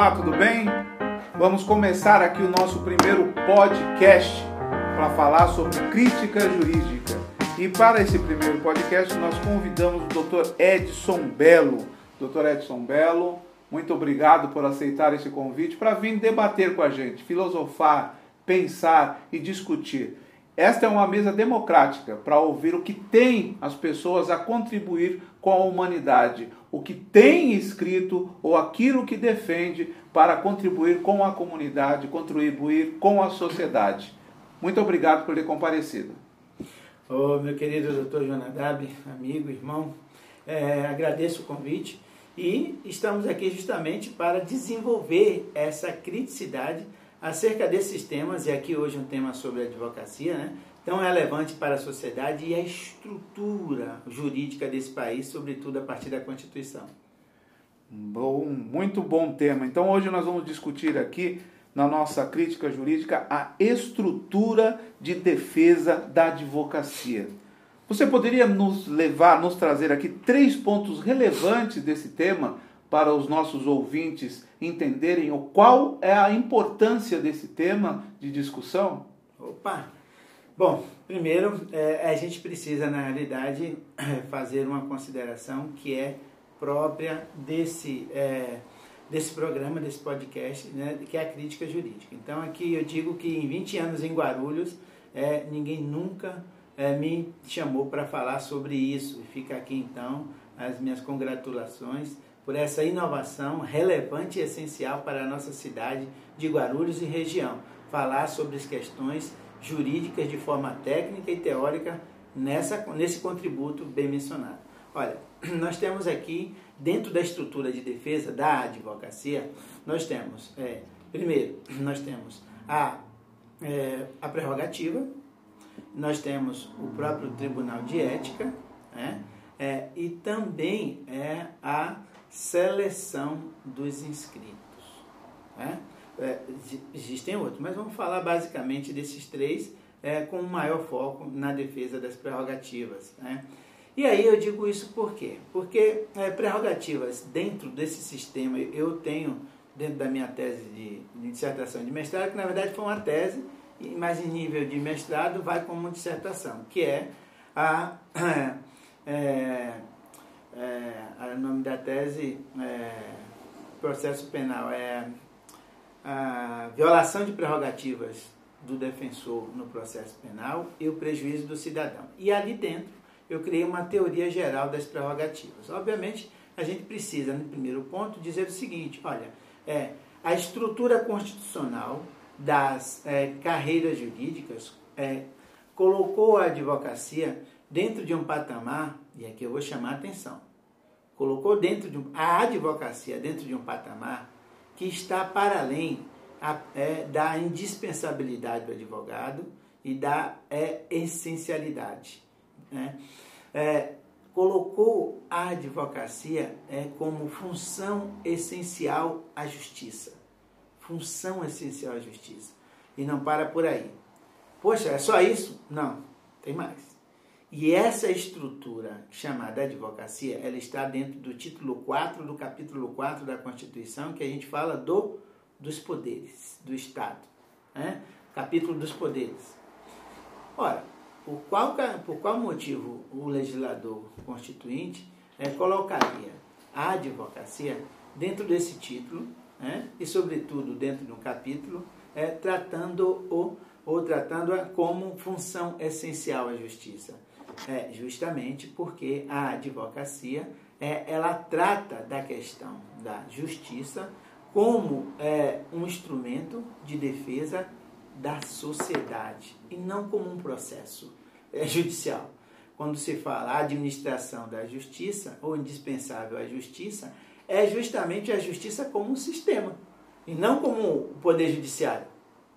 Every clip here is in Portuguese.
Olá, tudo bem? Vamos começar aqui o nosso primeiro podcast para falar sobre crítica jurídica. E para esse primeiro podcast nós convidamos o Dr. Edson Belo. Dr. Edson Belo, muito obrigado por aceitar esse convite para vir debater com a gente, filosofar, pensar e discutir. Esta é uma mesa democrática para ouvir o que tem as pessoas a contribuir com a humanidade, o que tem escrito ou aquilo que defende para contribuir com a comunidade, contribuir com a sociedade. Muito obrigado por ter comparecido. Ô, meu querido doutor Jonadab, amigo, irmão, é, agradeço o convite e estamos aqui justamente para desenvolver essa criticidade acerca desses temas, e aqui hoje um tema sobre advocacia, né? tão relevante para a sociedade e a estrutura jurídica desse país, sobretudo a partir da Constituição. Bom, muito bom tema. Então hoje nós vamos discutir aqui na nossa crítica jurídica a estrutura de defesa da advocacia. Você poderia nos levar, nos trazer aqui três pontos relevantes desse tema para os nossos ouvintes entenderem o qual é a importância desse tema de discussão? Opa! Bom, primeiro é, a gente precisa, na realidade, fazer uma consideração que é própria desse, é, desse programa, desse podcast, né, que é a crítica jurídica. Então, aqui eu digo que em 20 anos em Guarulhos, é, ninguém nunca é, me chamou para falar sobre isso. E fica aqui, então, as minhas congratulações por essa inovação relevante e essencial para a nossa cidade de Guarulhos e região. Falar sobre as questões jurídicas de forma técnica e teórica nessa, nesse contributo bem mencionado. Olha, nós temos aqui, dentro da estrutura de defesa da advocacia, nós temos, é, primeiro, nós temos a, é, a prerrogativa, nós temos o próprio Tribunal de Ética, né, é, e também é a seleção dos inscritos. Né? É, existem outros, mas vamos falar basicamente desses três é, com maior foco na defesa das prerrogativas. Né? E aí eu digo isso por quê? Porque é, prerrogativas dentro desse sistema, eu tenho dentro da minha tese de, de, dissertação de mestrado, que na verdade foi uma tese, mas em nível de mestrado vai como dissertação, que é a. É, é, o nome da tese é processo penal é a violação de prerrogativas do defensor no processo penal e o prejuízo do cidadão. E ali dentro eu criei uma teoria geral das prerrogativas. Obviamente, a gente precisa, no primeiro ponto, dizer o seguinte: olha, é, a estrutura constitucional das é, carreiras jurídicas é, colocou a advocacia dentro de um patamar, e aqui eu vou chamar a atenção, colocou dentro de um, a advocacia dentro de um patamar que está para além a, é, da indispensabilidade do advogado e da é, essencialidade. Né? É, colocou a advocacia é, como função essencial à justiça. Função essencial à justiça. E não para por aí. Poxa, é só isso? Não, tem mais. E essa estrutura chamada advocacia, ela está dentro do título 4 do capítulo 4 da Constituição, que a gente fala do, dos poderes do Estado. Né? Capítulo dos poderes. Ora, por qual, por qual motivo o legislador constituinte é, colocaria a advocacia dentro desse título, né? e sobretudo dentro de um capítulo, é, tratando o ou tratando-a como função essencial à justiça é, justamente porque a advocacia é, ela trata da questão da justiça como é, um instrumento de defesa da sociedade e não como um processo é, judicial. Quando se fala administração da justiça ou indispensável à justiça, é justamente a justiça como um sistema e não como o poder judiciário.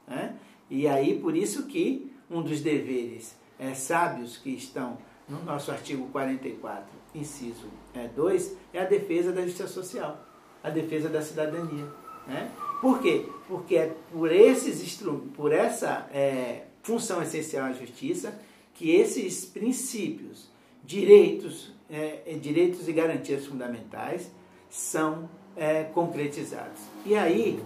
Né? E aí por isso que um dos deveres é, sábios que estão no nosso artigo 44, inciso é, 2, é a defesa da justiça social, a defesa da cidadania. Né? Por quê? Porque é por, esses por essa é, função essencial à justiça que esses princípios, direitos, é, é, direitos e garantias fundamentais são é, concretizados. E aí,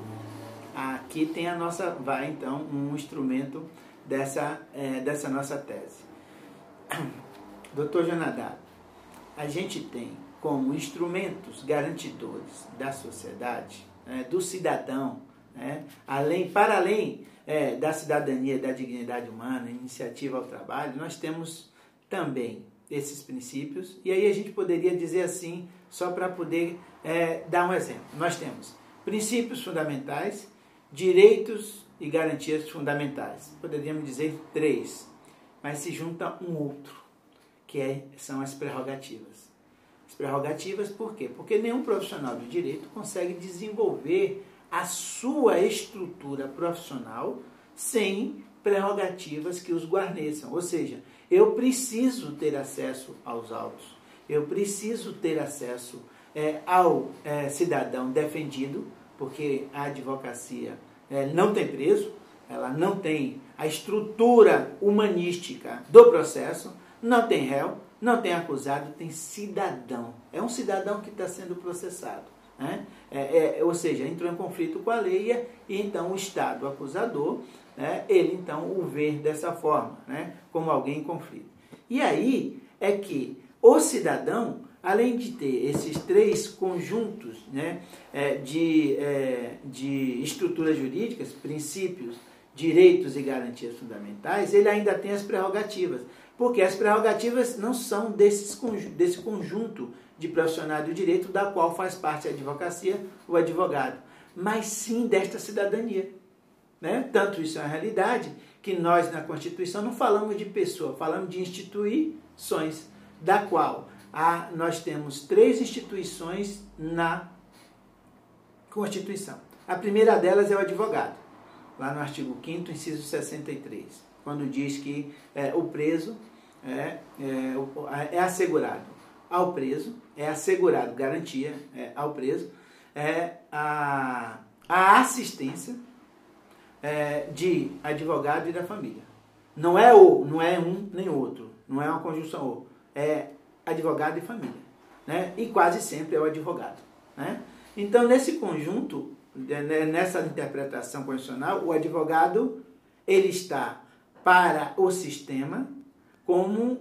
aqui tem a nossa, vai então um instrumento dessa, é, dessa nossa tese. Doutor Jonadab, a gente tem como instrumentos garantidores da sociedade, né, do cidadão, né, além, para além é, da cidadania, da dignidade humana, iniciativa ao trabalho, nós temos também esses princípios, e aí a gente poderia dizer assim, só para poder é, dar um exemplo. Nós temos princípios fundamentais, direitos e garantias fundamentais. Poderíamos dizer três, mas se junta um outro, que é, são as prerrogativas. As prerrogativas por quê? Porque nenhum profissional de direito consegue desenvolver a sua estrutura profissional sem prerrogativas que os guarneçam. Ou seja, eu preciso ter acesso aos autos, eu preciso ter acesso é, ao é, cidadão defendido, porque a advocacia não tem preso, ela não tem a estrutura humanística do processo, não tem réu, não tem acusado, tem cidadão. É um cidadão que está sendo processado. Né? É, é, ou seja, entrou em conflito com a lei e então o Estado acusador, né, ele então o vê dessa forma, né, como alguém em conflito. E aí é que o cidadão, além de ter esses três conjuntos né, é, de, é, de estruturas jurídicas, princípios, direitos e garantias fundamentais, ele ainda tem as prerrogativas. Porque as prerrogativas não são desses, desse conjunto de profissionais do direito da qual faz parte a advocacia, o advogado, mas sim desta cidadania. Né? Tanto isso é uma realidade que nós na Constituição não falamos de pessoa, falamos de instituições, da qual a, nós temos três instituições na Constituição. A primeira delas é o advogado, lá no artigo 5 inciso 63, quando diz que é, o preso é, é, é assegurado ao preso, é assegurado garantia é, ao preso, é a, a assistência é, de advogado e da família. Não é o, não é um nem outro, não é uma conjunção ou, é advogado e família, né? E quase sempre é o advogado, né? Então nesse conjunto, né, nessa interpretação constitucional, o advogado ele está para o sistema como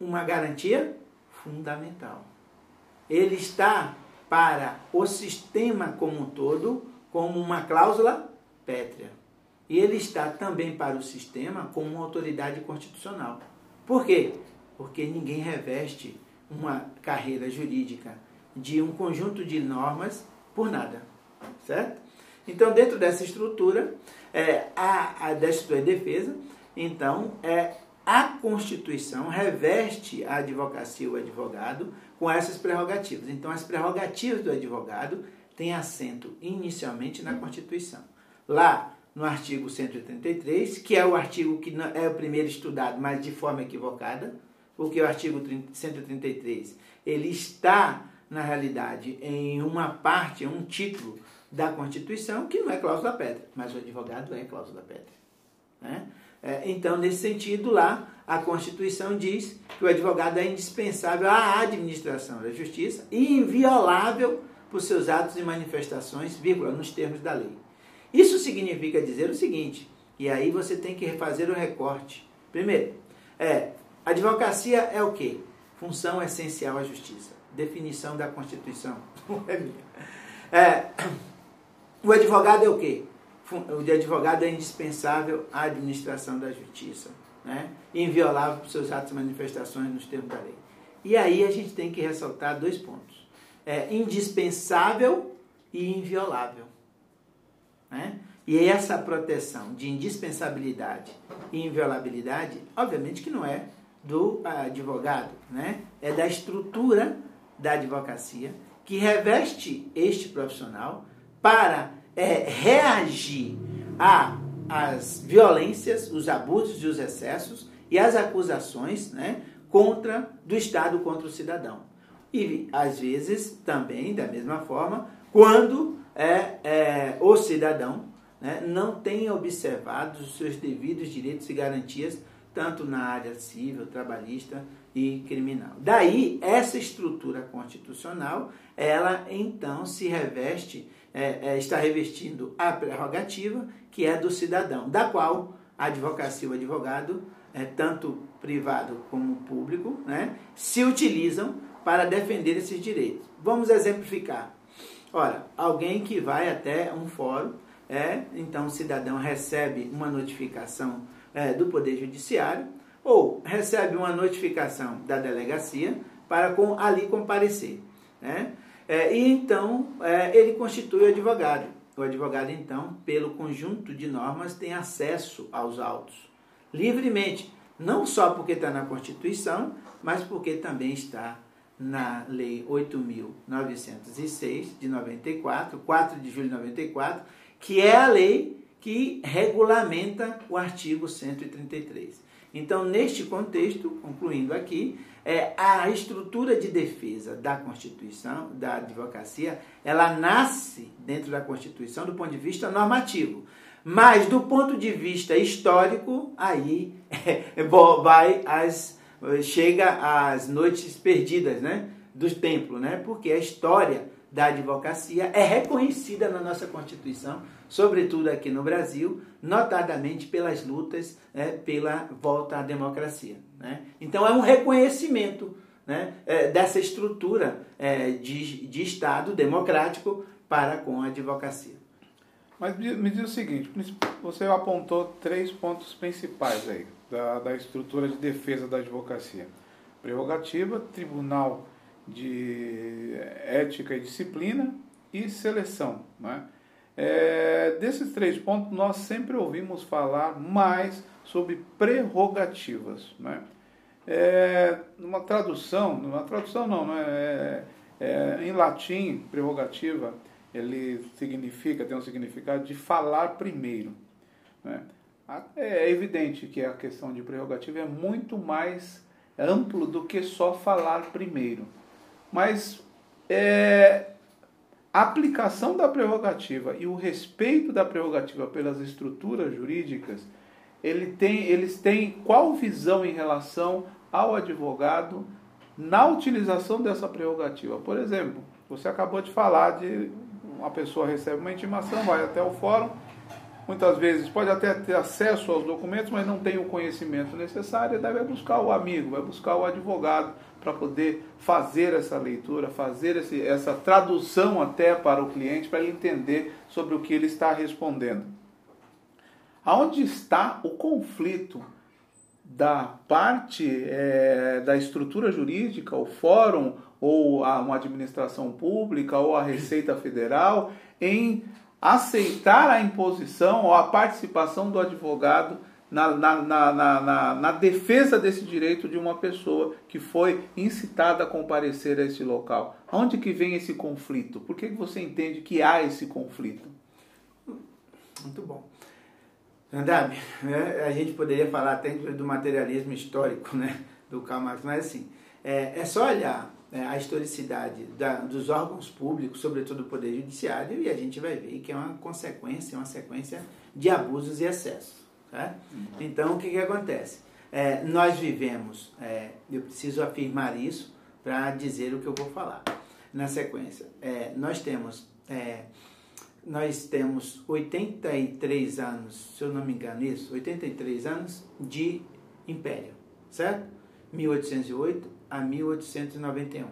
uma garantia fundamental. Ele está para o sistema como um todo como uma cláusula pétrea. E ele está também para o sistema como uma autoridade constitucional. Por quê? Porque ninguém reveste uma carreira jurídica de um conjunto de normas por nada. Certo? Então, dentro dessa estrutura, é, a, a da de defesa, então, é, a Constituição reveste a advocacia, o advogado, com essas prerrogativas. Então, as prerrogativas do advogado têm assento inicialmente na Constituição. Lá no artigo 133, que é o artigo que é o primeiro estudado, mas de forma equivocada, porque o artigo 133 ele está, na realidade, em uma parte, um título da Constituição que não é cláusula pétrea, mas o advogado é cláusula pétrea. Né? É, então, nesse sentido, lá, a Constituição diz que o advogado é indispensável à administração da justiça e inviolável por seus atos e manifestações, vírgula, nos termos da lei. Isso significa dizer o seguinte, e aí você tem que fazer o recorte. Primeiro, é, advocacia é o quê? Função essencial à justiça. Definição da Constituição. Não é minha. É, o advogado é o quê? o de advogado é indispensável à administração da justiça, né? inviolável por seus atos e manifestações nos termos da lei. E aí a gente tem que ressaltar dois pontos. É indispensável e inviolável. Né? E essa proteção de indispensabilidade e inviolabilidade, obviamente que não é do advogado, né? é da estrutura da advocacia que reveste este profissional para é, reagir às violências, os abusos e os excessos e as acusações né, contra do Estado contra o cidadão. E às vezes também, da mesma forma, quando é, é o cidadão né, não tem observado os seus devidos direitos e garantias, tanto na área civil, trabalhista e criminal. Daí, essa estrutura constitucional, ela então se reveste, é, é, está revestindo a prerrogativa que é do cidadão, da qual a advocacia e o advogado, é, tanto privado como público, né, se utilizam para defender esses direitos. Vamos exemplificar. Ora, alguém que vai até um fórum, é, então o cidadão recebe uma notificação é, do Poder Judiciário ou recebe uma notificação da delegacia para com, ali comparecer. Né? É, e então é, ele constitui o advogado. O advogado, então, pelo conjunto de normas, tem acesso aos autos livremente, não só porque está na Constituição, mas porque também está na Lei 8.906 de 94, 4 de julho de 94, que é a lei que regulamenta o artigo 133. Então, neste contexto, concluindo aqui, é, a estrutura de defesa da Constituição, da advocacia, ela nasce dentro da Constituição do ponto de vista normativo. Mas do ponto de vista histórico, aí é, vai as, chega às noites perdidas né, do templo, né? porque a história da advocacia é reconhecida na nossa Constituição, sobretudo aqui no Brasil, notadamente pelas lutas é, pela volta à democracia. Né? Então é um reconhecimento né, é, dessa estrutura é, de, de Estado democrático para com a advocacia. Mas me diz o seguinte, você apontou três pontos principais aí da, da estrutura de defesa da advocacia. Prerrogativa, Tribunal de Ética e Disciplina e Seleção. Né? É, desses três pontos, nós sempre ouvimos falar mais sobre prerrogativas. Né? É, numa tradução, numa tradução não, né? é, é, em latim, prerrogativa, ele significa, tem um significado de falar primeiro. Né? É evidente que a questão de prerrogativa é muito mais amplo do que só falar primeiro. Mas é, a aplicação da prerrogativa e o respeito da prerrogativa pelas estruturas jurídicas, ele tem, eles têm qual visão em relação ao advogado na utilização dessa prerrogativa? Por exemplo, você acabou de falar de uma pessoa recebe uma intimação, vai até o fórum, muitas vezes pode até ter acesso aos documentos, mas não tem o conhecimento necessário, daí vai buscar o amigo, vai buscar o advogado para poder fazer essa leitura, fazer esse, essa tradução até para o cliente, para ele entender sobre o que ele está respondendo. Aonde está o conflito da parte é, da estrutura jurídica, o fórum, ou a, uma administração pública, ou a Receita Federal, em aceitar a imposição ou a participação do advogado na, na, na, na, defesa desse direito de uma pessoa que foi incitada a comparecer a esse local. Onde que vem esse conflito? Por que você entende que há esse conflito? Muito bom. Andabe, né, a gente poderia falar até do materialismo histórico né, do Karl Marx, mas assim, é, é só olhar é, a historicidade da, dos órgãos públicos, sobretudo do Poder Judiciário, e a gente vai ver que é uma consequência, uma sequência de abusos e excessos. Uhum. Então, o que, que acontece? É, nós vivemos, é, eu preciso afirmar isso para dizer o que eu vou falar na sequência. É, nós temos é, nós temos 83 anos, se eu não me engano isso, 83 anos de império, certo? 1808 a 1891.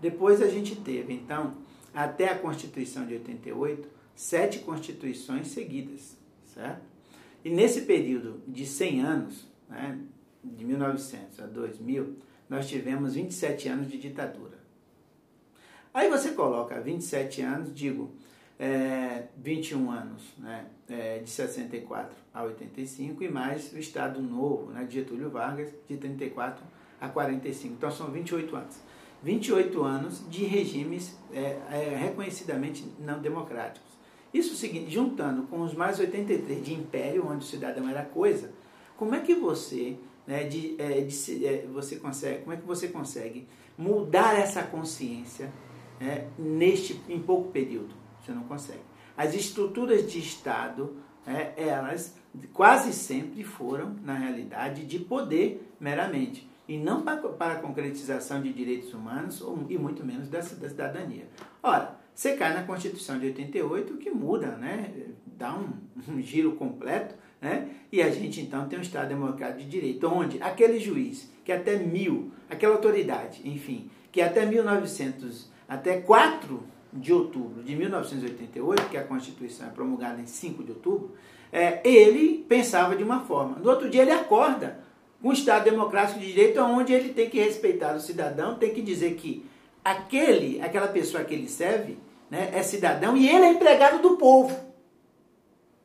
Depois a gente teve, então, até a Constituição de 88, sete constituições seguidas, certo? E nesse período de 100 anos, né, de 1900 a 2000, nós tivemos 27 anos de ditadura. Aí você coloca 27 anos, digo, é, 21 anos, né, é, de 64 a 85, e mais o Estado Novo, né, de Getúlio Vargas, de 34 a 45. Então são 28 anos. 28 anos de regimes é, é, reconhecidamente não democráticos. Isso seguinte, juntando com os mais 83 de império, onde o cidadão era coisa, como é que você, né, de, é, de, é, você consegue, como é que você consegue mudar essa consciência né, neste em pouco período? Você não consegue. As estruturas de Estado, é, elas quase sempre foram, na realidade, de poder meramente. e não para, para a concretização de direitos humanos e muito menos da, da cidadania. Ora, você cai na Constituição de 88 que muda, né? dá um, um giro completo, né? e a gente então tem um Estado democrático de direito, onde aquele juiz que até mil, aquela autoridade, enfim, que até 1900, até 4 de outubro de 1988, que a Constituição é promulgada em 5 de outubro, é, ele pensava de uma forma. No outro dia ele acorda com um Estado democrático de direito, onde ele tem que respeitar o cidadão, tem que dizer que aquele, aquela pessoa que ele serve, né, é cidadão e ele é empregado do povo.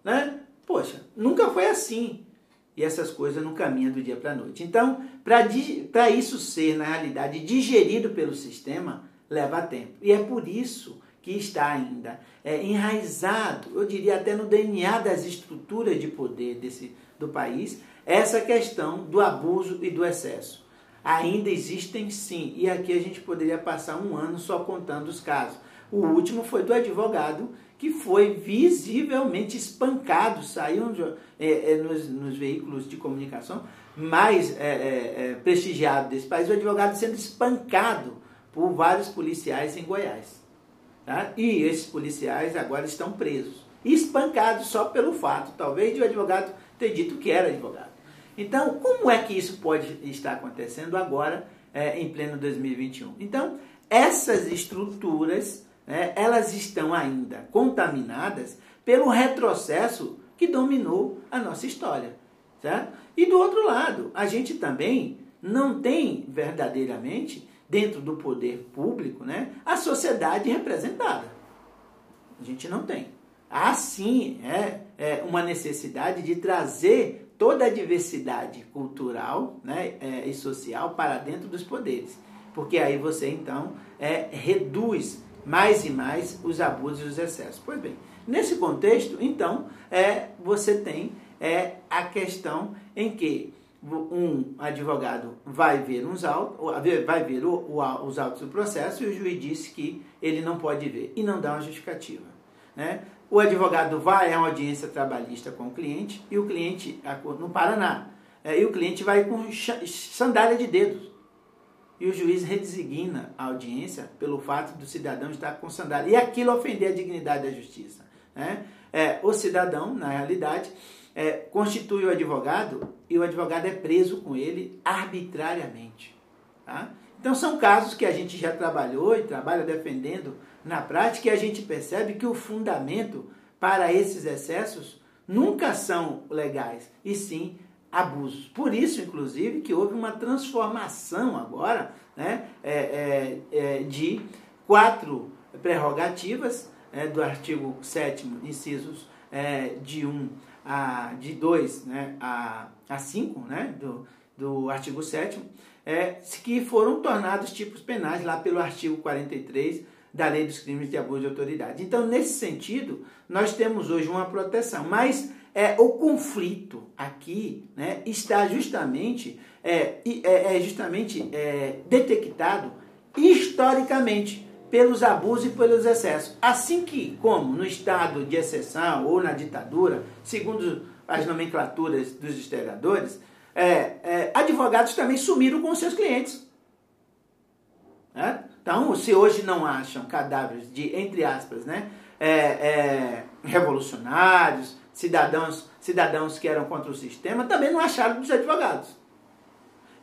Né? Poxa, nunca foi assim. E essas coisas não caminham do dia para a noite. Então, para isso ser, na realidade, digerido pelo sistema, leva tempo. E é por isso que está ainda é, enraizado, eu diria até no DNA das estruturas de poder desse, do país, essa questão do abuso e do excesso. Ainda existem sim, e aqui a gente poderia passar um ano só contando os casos. O último foi do advogado que foi visivelmente espancado, saiu é, é, nos, nos, veículos de comunicação mais é, é, é, prestigiados desse país, o advogado sendo espancado por vários policiais em Goiás. Tá? E esses policiais agora estão presos. Espancados só pelo fato, talvez, de o advogado ter dito que era advogado. Então, como é que isso pode estar acontecendo agora, é, em pleno 2021? Então, essas estruturas, né, elas estão ainda contaminadas pelo retrocesso que dominou a nossa história. Certo? E do outro lado, a gente também não tem verdadeiramente dentro do poder público, né, a sociedade representada. A gente não tem. Há sim é, é uma necessidade de trazer toda a diversidade cultural né, é, e social para dentro dos poderes. Porque aí você então é, reduz mais e mais os abusos e os excessos. Pois bem, nesse contexto, então, é, você tem é, a questão em que um advogado vai ver uns autos, vai ver o, o, os autos do processo e o juiz disse que ele não pode ver e não dá uma justificativa. Né? O advogado vai à audiência trabalhista com o cliente e o cliente, no Paraná, é, e o cliente vai com sandália de dedos. E o juiz redesigna a audiência pelo fato do cidadão estar com sandália. E aquilo ofender a dignidade da justiça. Né? É, o cidadão, na realidade, é, constitui o advogado e o advogado é preso com ele arbitrariamente. Tá? Então são casos que a gente já trabalhou e trabalha defendendo na prática e a gente percebe que o fundamento para esses excessos nunca são legais, e sim abusos. Por isso, inclusive, que houve uma transformação agora né, é, é, é de quatro prerrogativas é, do artigo 7 incisos é, de 1 a, de 2 né, a, a 5 né, do, do artigo 7 é, que foram tornados tipos penais lá pelo artigo 43 da Lei dos Crimes de Abuso de Autoridade. Então, nesse sentido, nós temos hoje uma proteção, mas é, o conflito aqui né, está justamente, é, é, é justamente é, detectado historicamente pelos abusos e pelos excessos. Assim que, como no estado de exceção ou na ditadura, segundo as nomenclaturas dos historiadores, é, é, advogados também sumiram com seus clientes. Né? Então, se hoje não acham cadáveres de, entre aspas, né, revolucionários, cidadãos, cidadãos que eram contra o sistema, também não acharam dos advogados.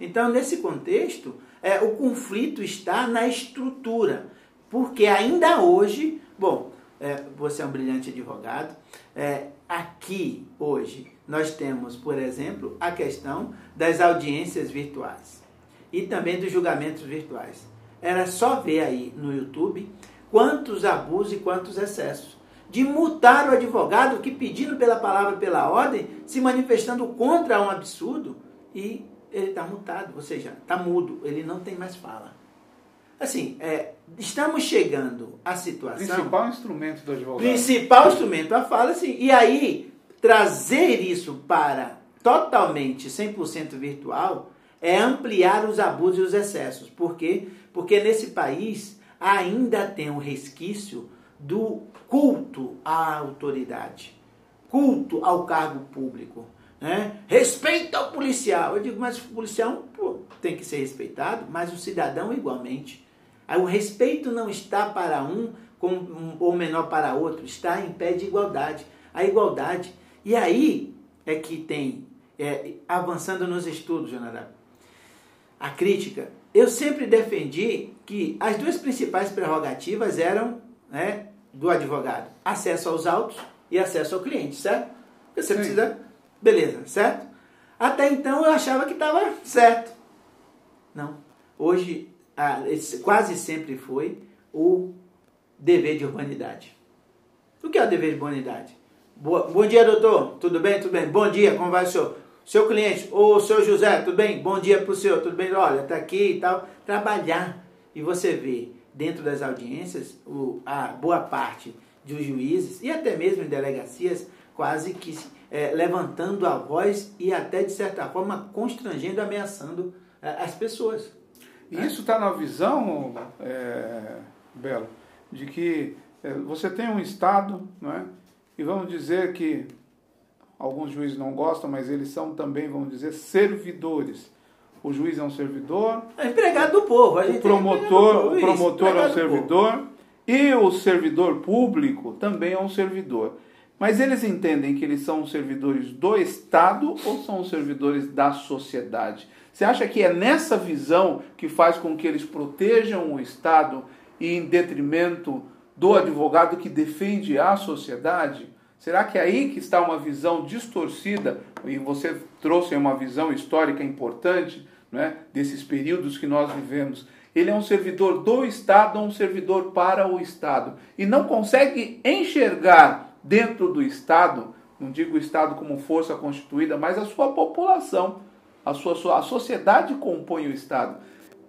Então, nesse contexto, é, o conflito está na estrutura. Porque ainda hoje, bom, é, você é um brilhante advogado, é, aqui hoje nós temos, por exemplo, a questão das audiências virtuais e também dos julgamentos virtuais. Era só ver aí no YouTube quantos abusos e quantos excessos. De multar o advogado que, pedindo pela palavra, pela ordem, se manifestando contra um absurdo e ele está multado, ou seja, está mudo, ele não tem mais fala. Assim, é, estamos chegando à situação. Principal instrumento do advogado. Principal instrumento, a fala, assim. E aí, trazer isso para totalmente 100% virtual é ampliar os abusos e os excessos. Por quê? Porque nesse país ainda tem um resquício do culto à autoridade, culto ao cargo público. né? respeita o policial. Eu digo, mas o policial pô, tem que ser respeitado, mas o cidadão igualmente. O respeito não está para um com, ou menor para outro, está em pé de igualdade. A igualdade. E aí é que tem, é, avançando nos estudos, Jonadab, a crítica, eu sempre defendi que as duas principais prerrogativas eram né, do advogado: acesso aos autos e acesso ao cliente, certo? Porque você Sim. precisa. Beleza, certo? Até então eu achava que estava certo. Não. Hoje, quase sempre foi o dever de urbanidade. O que é o dever de urbanidade? Bom dia, doutor. Tudo bem? Tudo bem? Bom dia, como vai o senhor? Seu cliente, ô seu José, tudo bem? Bom dia para o senhor, tudo bem? Olha, tá aqui e tal. Trabalhar. E você vê dentro das audiências o, a boa parte dos juízes e até mesmo em delegacias quase que é, levantando a voz e até de certa forma constrangendo, ameaçando é, as pessoas. E né? isso está na visão, é, Belo, de que é, você tem um Estado, não é? e vamos dizer que alguns juízes não gostam, mas eles são também, vamos dizer, servidores. O juiz é um servidor. É empregado do povo. o promotor, é o promotor é um servidor. E o servidor público também é um servidor. Mas eles entendem que eles são servidores do Estado ou são servidores da sociedade? Você acha que é nessa visão que faz com que eles protejam o Estado e em detrimento do advogado que defende a sociedade? Será que é aí que está uma visão distorcida? E você trouxe uma visão histórica importante né, desses períodos que nós vivemos. Ele é um servidor do Estado ou um servidor para o Estado. E não consegue enxergar dentro do Estado, não digo o Estado como força constituída, mas a sua população. A, sua, a sociedade compõe o Estado.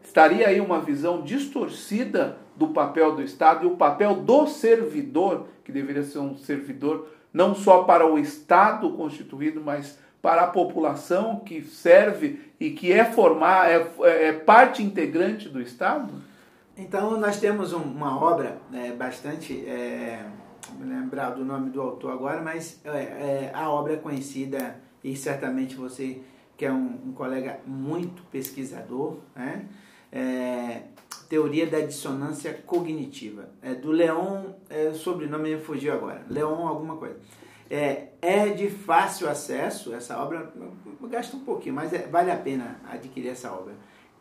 Estaria aí uma visão distorcida do papel do Estado e o papel do servidor, que deveria ser um servidor não só para o Estado constituído, mas para a população que serve e que é formar, é, é parte integrante do Estado? Então nós temos uma obra né, bastante, é, me lembrar do nome do autor agora, mas é, é, a obra é conhecida e certamente você que é um, um colega muito pesquisador, né? É, teoria da dissonância cognitiva. É do Leon, é, o sobrenome me fugiu agora. Leon alguma coisa. É, é de fácil acesso, essa obra gasta um pouquinho, mas é, vale a pena adquirir essa obra.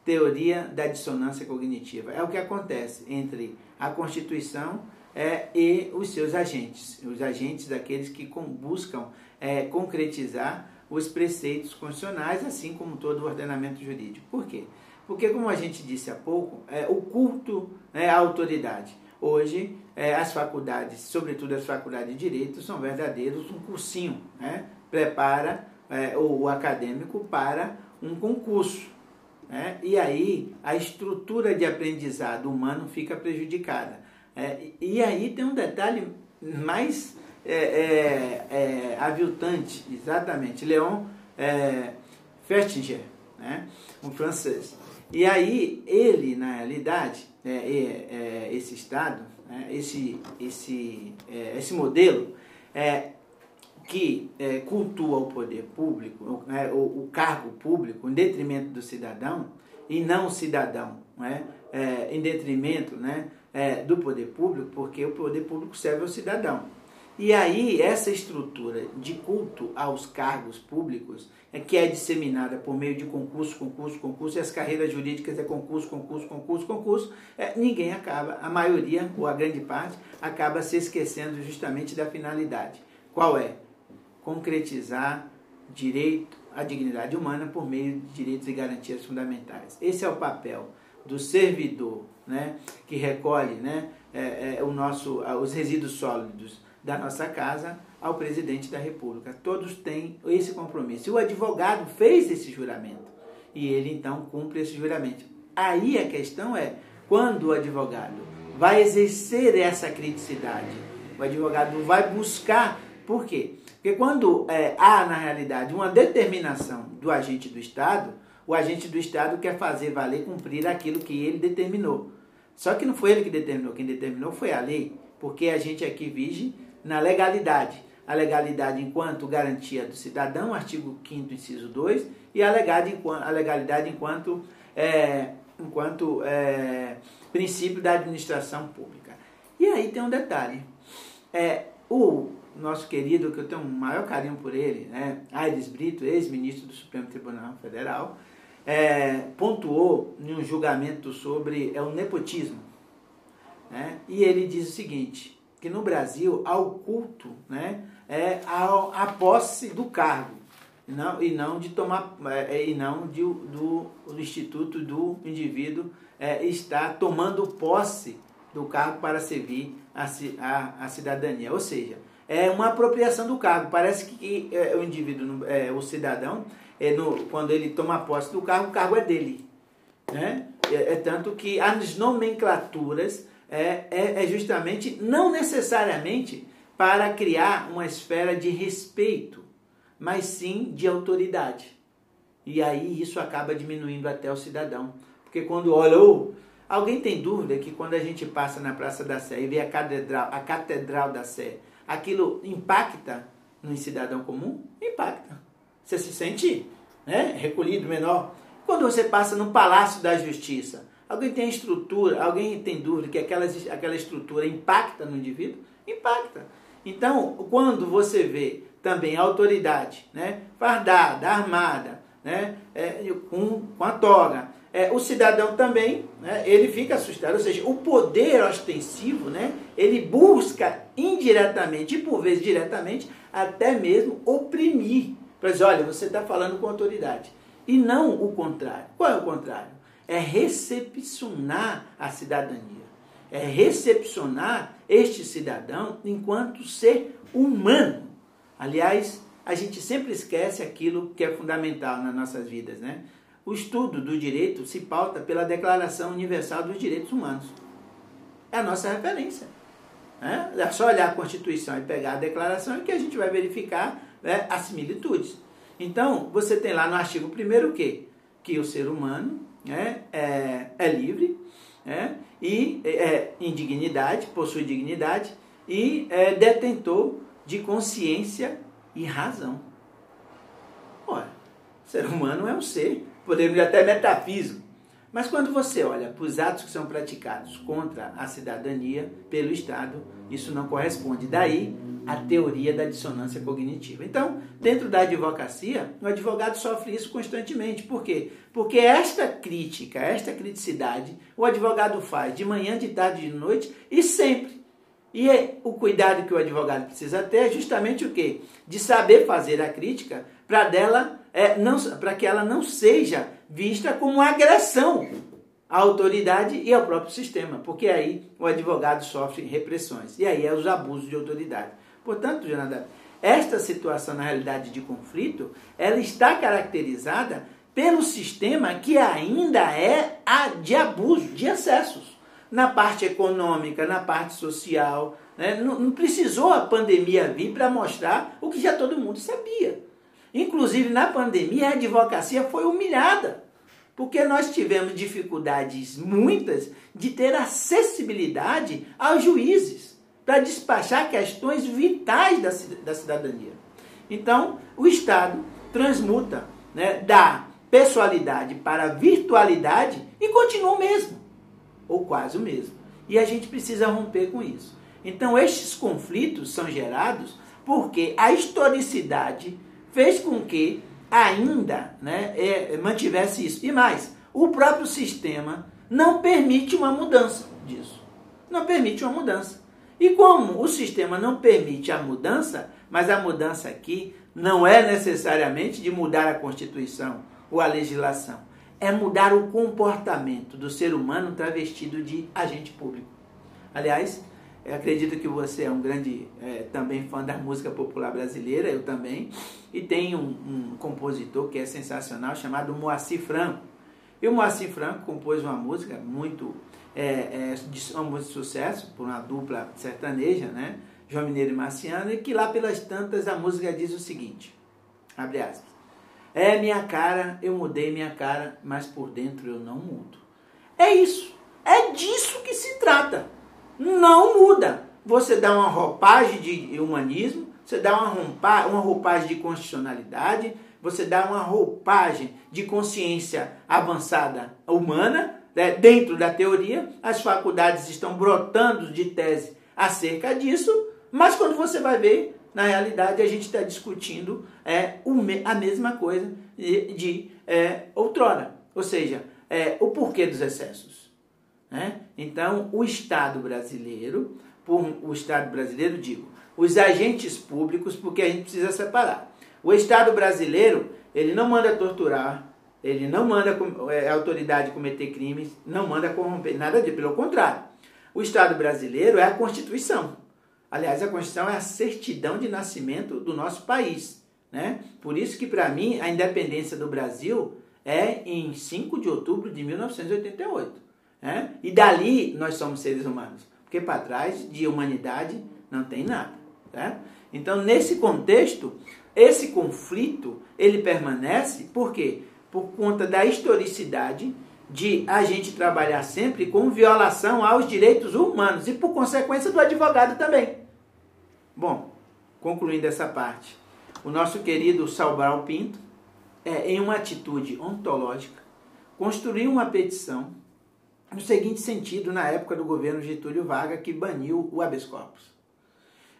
Teoria da dissonância cognitiva. É o que acontece entre a Constituição é, e os seus agentes, os agentes daqueles que com, buscam é, concretizar os preceitos constitucionais, assim como todo o ordenamento jurídico. Por quê? Porque, como a gente disse há pouco, é, o culto é a autoridade. Hoje, é, as faculdades, sobretudo as faculdades de Direito, são verdadeiros um cursinho, né? prepara é, o, o, acadêmico para um concurso. Né? E aí, a estrutura de aprendizado humano fica prejudicada. É, e aí tem um detalhe mais é, é, é aviltante, exatamente. Leon é, Fertinger, né? um francês, e aí, ele, na realidade, é, é, é esse Estado, né, esse, esse, é, esse modelo, é, que cultua o poder público, né, o, o, cargo público, em detrimento do cidadão, e não cidadão, né, em detrimento né, do poder público, porque o poder público serve ao cidadão. E aí, essa estrutura de culto aos cargos públicos, que é disseminada por meio de concurso, concurso, concurso, e as carreiras jurídicas é concurso, concurso, concurso, concurso, é, ninguém acaba, a maioria, ou a grande parte, acaba se esquecendo justamente da finalidade. Qual é? Concretizar direito à dignidade humana por meio de direitos e garantias fundamentais. Esse é o papel do servidor, né, que recolhe né, é, é, o nosso, os resíduos sólidos da nossa casa ao presidente da República. Todos têm esse compromisso. E o advogado fez esse juramento. E ele então cumpre esse juramento. Aí a questão é quando o advogado vai exercer essa criticidade. O advogado vai buscar. Por quê? Porque quando é, há, na realidade, uma determinação do agente do Estado, o agente do Estado quer fazer valer cumprir aquilo que ele determinou. Só que não foi ele que determinou, quem determinou foi a lei, porque a gente aqui vige na legalidade. A legalidade enquanto garantia do cidadão, artigo 5 inciso 2, e a legalidade enquanto, é, enquanto é, princípio da administração pública. E aí tem um detalhe. É, o nosso querido, que eu tenho um maior carinho por ele, né, Aires Brito, ex-ministro do Supremo Tribunal Federal, é, pontuou em um julgamento sobre é, o nepotismo. Né, e ele diz o seguinte, que no Brasil há o culto né, é, a, a posse do cargo não, e não de tomar é, e não de, do, do instituto do indivíduo é, estar tomando posse do cargo para servir a, a, a cidadania. Ou seja, é uma apropriação do cargo. Parece que é, o indivíduo, é, o cidadão, é no, quando ele toma posse do cargo, o cargo é dele. Né? É, é tanto que as nomenclaturas é, é, é justamente, não necessariamente para criar uma esfera de respeito, mas sim de autoridade. E aí isso acaba diminuindo até o cidadão. Porque quando olha, oh, alguém tem dúvida que quando a gente passa na Praça da Sé e vê a catedral, a catedral da Sé, aquilo impacta no cidadão comum? Impacta. Você se sente né, recolhido, menor. Quando você passa no Palácio da Justiça, alguém tem estrutura, alguém tem dúvida que aquela, aquela estrutura impacta no indivíduo? Impacta. Então, quando você vê também a autoridade né, fardada, armada, né, é, com, com a toga, é, o cidadão também, né, ele fica assustado. Ou seja, o poder ostensivo, né, ele busca indiretamente e por vezes diretamente, até mesmo oprimir. Para dizer, olha, você está falando com autoridade. E não o contrário. Qual é o contrário? É recepcionar a cidadania. É recepcionar este cidadão enquanto ser humano. Aliás, a gente sempre esquece aquilo que é fundamental nas nossas vidas, né? O estudo do direito se pauta pela Declaração Universal dos Direitos Humanos. É a nossa referência. Né? É só olhar a Constituição e pegar a declaração que a gente vai verificar né, as similitudes. Então, você tem lá no artigo 1 o quê? Que o ser humano né, é, é livre né, e é, é em dignidade, possui dignidade e é detentor de consciência e razão. Ora, o ser humano é um ser podemos até metafísico. Mas quando você olha para os atos que são praticados contra a cidadania pelo Estado, isso não corresponde. Daí a teoria da dissonância cognitiva. Então, dentro da advocacia, o advogado sofre isso constantemente. Por quê? Porque esta crítica, esta criticidade, o advogado faz de manhã, de tarde, de noite e sempre. E é o cuidado que o advogado precisa ter é justamente o quê? De saber fazer a crítica para dela é, para que ela não seja vista como agressão à autoridade e ao próprio sistema, porque aí o advogado sofre repressões e aí é os abusos de autoridade. Portanto, Jonathan, esta situação na realidade de conflito, ela está caracterizada pelo sistema que ainda é de abuso, de excessos. Na parte econômica, na parte social. Né? Não, não precisou a pandemia vir para mostrar o que já todo mundo sabia. Inclusive, na pandemia, a advocacia foi humilhada, porque nós tivemos dificuldades muitas de ter acessibilidade aos juízes para despachar questões vitais da, da cidadania. Então, o Estado transmuta né, da pessoalidade para a virtualidade e continua o mesmo, ou quase o mesmo. E a gente precisa romper com isso. Então, estes conflitos são gerados porque a historicidade fez com que ainda né, é, mantivesse isso. E mais, o próprio sistema não permite uma mudança disso. Não permite uma mudança. E como o sistema não permite a mudança, mas a mudança aqui não é necessariamente de mudar a Constituição ou a legislação, é mudar o comportamento do ser humano travestido de agente público. Aliás, eu acredito que você é um grande é, também fã da música popular brasileira, eu também. E tem um, um compositor que é sensacional chamado Moacir Franco. E o Moacir Franco compôs uma música muito é, é, de, de sucesso por uma dupla sertaneja, né? João Mineiro e Marciano, e que lá pelas tantas a música diz o seguinte, abre aspas, é minha cara, eu mudei minha cara, mas por dentro eu não mudo. É isso, é disso que se trata não muda. Você dá uma roupagem de humanismo, você dá uma, rompa, uma roupagem de constitucionalidade, você dá uma roupagem de consciência avançada humana, né? dentro da teoria, as faculdades estão brotando de tese acerca disso, mas quando você vai ver, na realidade a gente está discutindo é, a mesma coisa de, de é, outrora, ou seja, é, o porquê dos excessos. Né? Então, o Estado brasileiro, por o Estado brasileiro, digo, os agentes públicos, porque a gente precisa separar. O Estado brasileiro, ele não manda torturar, ele não manda é, a autoridade cometer crimes, não manda corromper, nada disso, pelo contrário. O Estado brasileiro é a Constituição. Aliás, a Constituição é a certidão de nascimento do nosso país. Né? Por isso que, para mim, a independência do Brasil é em 5 de outubro de 1988. E dali nós somos seres humanos. Porque para trás de humanidade não tem nada. Né? Então, nesse contexto, esse conflito ele permanece por quê? Por conta da historicidade de a gente trabalhar sempre com violação aos direitos humanos e por consequência do advogado também. Bom, concluindo essa parte, o nosso querido Salbral Pinto, é, em uma atitude ontológica, construiu uma petição no seguinte sentido na época do governo Getúlio Vargas que baniu o habeas corpus.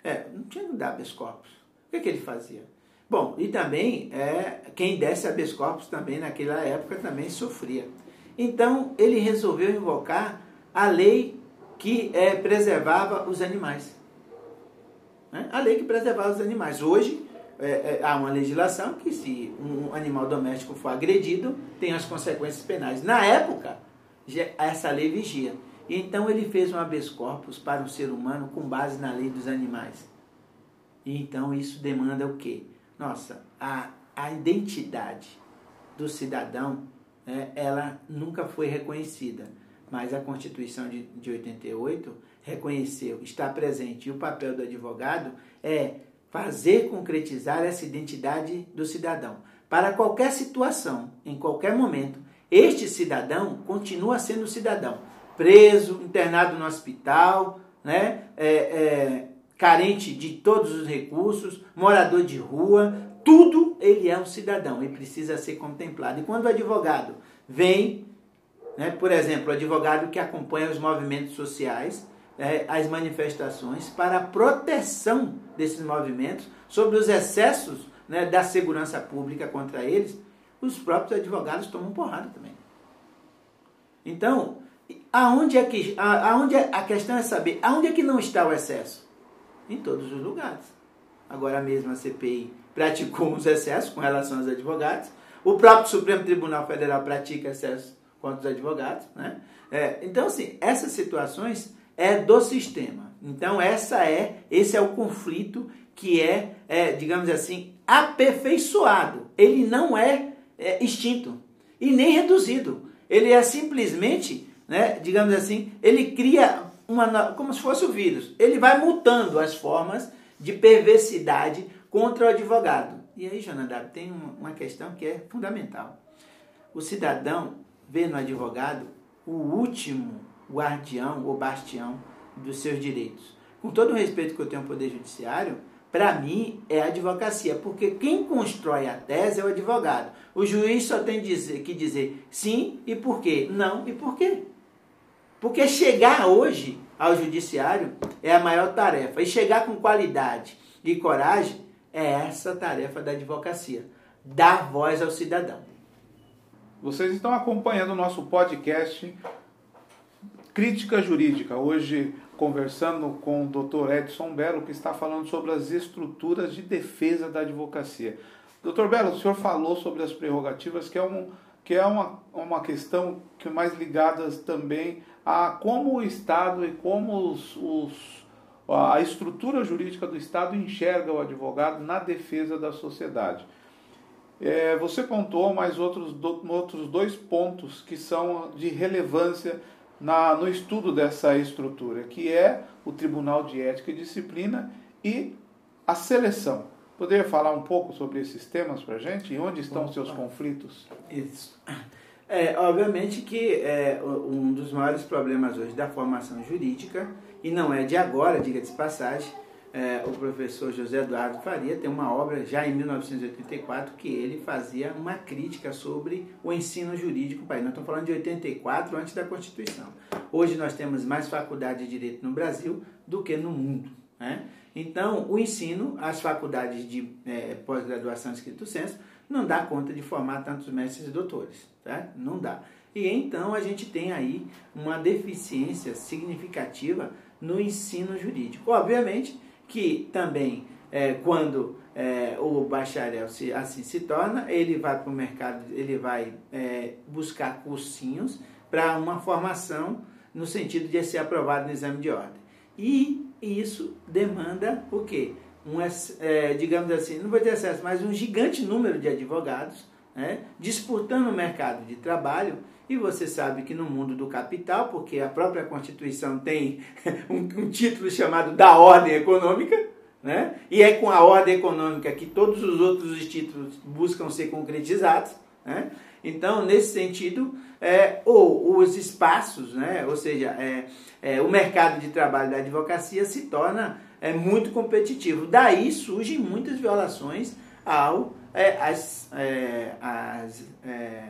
É, não tinha que dar habeas corpus. O que, que ele fazia? Bom, e também é, quem desse habeas corpus também naquela época também sofria. Então ele resolveu invocar a lei que é, preservava os animais. Né? A lei que preservava os animais. Hoje é, é, há uma legislação que se um animal doméstico for agredido, tem as consequências penais. Na época, essa lei vigia. Então ele fez um habeas corpus para o ser humano com base na lei dos animais. E então isso demanda o quê? Nossa, a, a identidade do cidadão, né, ela nunca foi reconhecida. Mas a Constituição de, de 88 reconheceu, está presente. E o papel do advogado é fazer concretizar essa identidade do cidadão. Para qualquer situação, em qualquer momento, este cidadão continua sendo cidadão. Preso, internado no hospital, né? É, é, carente de todos os recursos, morador de rua, tudo ele é um cidadão e precisa ser contemplado. E quando o advogado vem, né, por exemplo, o advogado que acompanha os movimentos sociais, é, as manifestações para a proteção desses movimentos sobre os excessos né, da segurança pública contra eles, os próprios advogados tomam porrada também. Então, aonde é que aonde é, a questão é saber aonde é que não está o excesso? Em todos os lugares. Agora mesmo a CPI praticou uns excessos com relação aos advogados. O próprio Supremo Tribunal Federal pratica excessos contra os advogados. Né? É, então, assim, essas situações é do sistema. Então essa é, esse é o conflito que é, é digamos assim, aperfeiçoado. Ele não é, é extinto e nem reduzido. Ele é simplesmente, né, digamos assim, ele cria uma como se fosse o vírus. Ele vai mutando as formas de perversidade contra o advogado. E aí, Jonadab, tem uma questão que é fundamental. O cidadão vê no advogado o último guardião ou bastião dos seus direitos. Com todo o respeito que eu tenho ao Poder Judiciário, para mim é a advocacia, porque quem constrói a tese é o advogado. O juiz só tem que dizer sim e por quê, não e por quê. Porque chegar hoje ao judiciário é a maior tarefa. E chegar com qualidade e coragem é essa tarefa da advocacia. Dar voz ao cidadão. Vocês estão acompanhando o nosso podcast Crítica Jurídica, hoje conversando com o Dr. Edson Belo, que está falando sobre as estruturas de defesa da advocacia. Doutor Belo, o senhor falou sobre as prerrogativas, que é, um, que é uma, uma questão que mais ligadas também a como o Estado e como os, os, a estrutura jurídica do Estado enxerga o advogado na defesa da sociedade. É, você pontuou mais outros, do, outros dois pontos que são de relevância na, no estudo dessa estrutura, que é o Tribunal de Ética e Disciplina e a seleção. Poderia falar um pouco sobre esses temas para a gente? E onde estão os seus conflitos? Isso. É, obviamente que é, um dos maiores problemas hoje da formação jurídica, e não é de agora, diga-se passagem, é, o professor José Eduardo Faria tem uma obra já em 1984 que ele fazia uma crítica sobre o ensino jurídico no país. Nós estamos falando de 84, antes da Constituição. Hoje nós temos mais faculdade de direito no Brasil do que no mundo. Né? Então, o ensino, as faculdades de é, pós-graduação escrito senso, não dá conta de formar tantos mestres e doutores. Tá? Não dá. E então a gente tem aí uma deficiência significativa no ensino jurídico. Obviamente que também é, quando é, o bacharel se, assim se torna, ele vai para o mercado, ele vai é, buscar cursinhos para uma formação no sentido de ser aprovado no exame de ordem. E isso demanda o quê? Um, é, digamos assim, não vou ter acesso, mas um gigante número de advogados né, disputando o mercado de trabalho e você sabe que no mundo do capital, porque a própria Constituição tem um, um título chamado da ordem econômica, né? e é com a ordem econômica que todos os outros títulos buscam ser concretizados. Né? Então, nesse sentido, é, ou os espaços, né? ou seja, é, é, o mercado de trabalho da advocacia se torna é, muito competitivo. Daí surgem muitas violações ao é, as, é, é,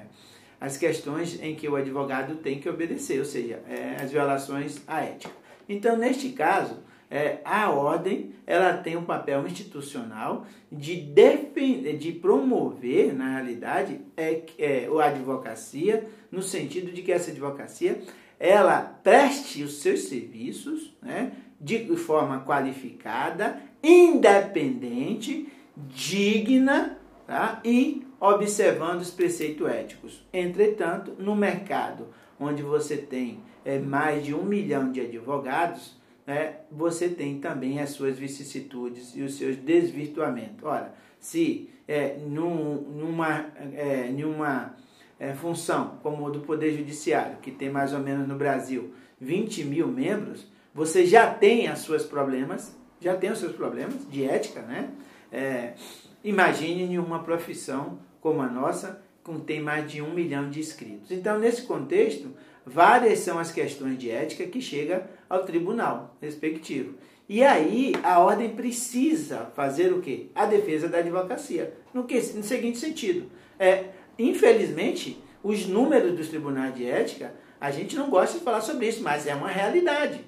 as questões em que o advogado tem que obedecer, ou seja, é, as violações à ética. Então, neste caso, é, a ordem ela tem um papel institucional de, defender, de promover, na realidade, é, é, a advocacia, no sentido de que essa advocacia ela preste os seus serviços né, de forma qualificada, independente, digna tá, e observando os preceitos éticos. Entretanto, no mercado onde você tem é, mais de um milhão de advogados, né, você tem também as suas vicissitudes e os seus desvirtuamentos. Ora, se é, num, numa, é, numa é, função como o do Poder Judiciário, que tem mais ou menos no Brasil 20 mil membros, você já tem as suas problemas, já tem os seus problemas de ética, né? É, imagine em uma profissão como a nossa, com tem mais de um milhão de inscritos. Então, nesse contexto, várias são as questões de ética que chegam ao tribunal respectivo. E aí a ordem precisa fazer o quê? A defesa da advocacia. No, que, no seguinte sentido, é, infelizmente, os números dos tribunais de ética, a gente não gosta de falar sobre isso, mas é uma realidade.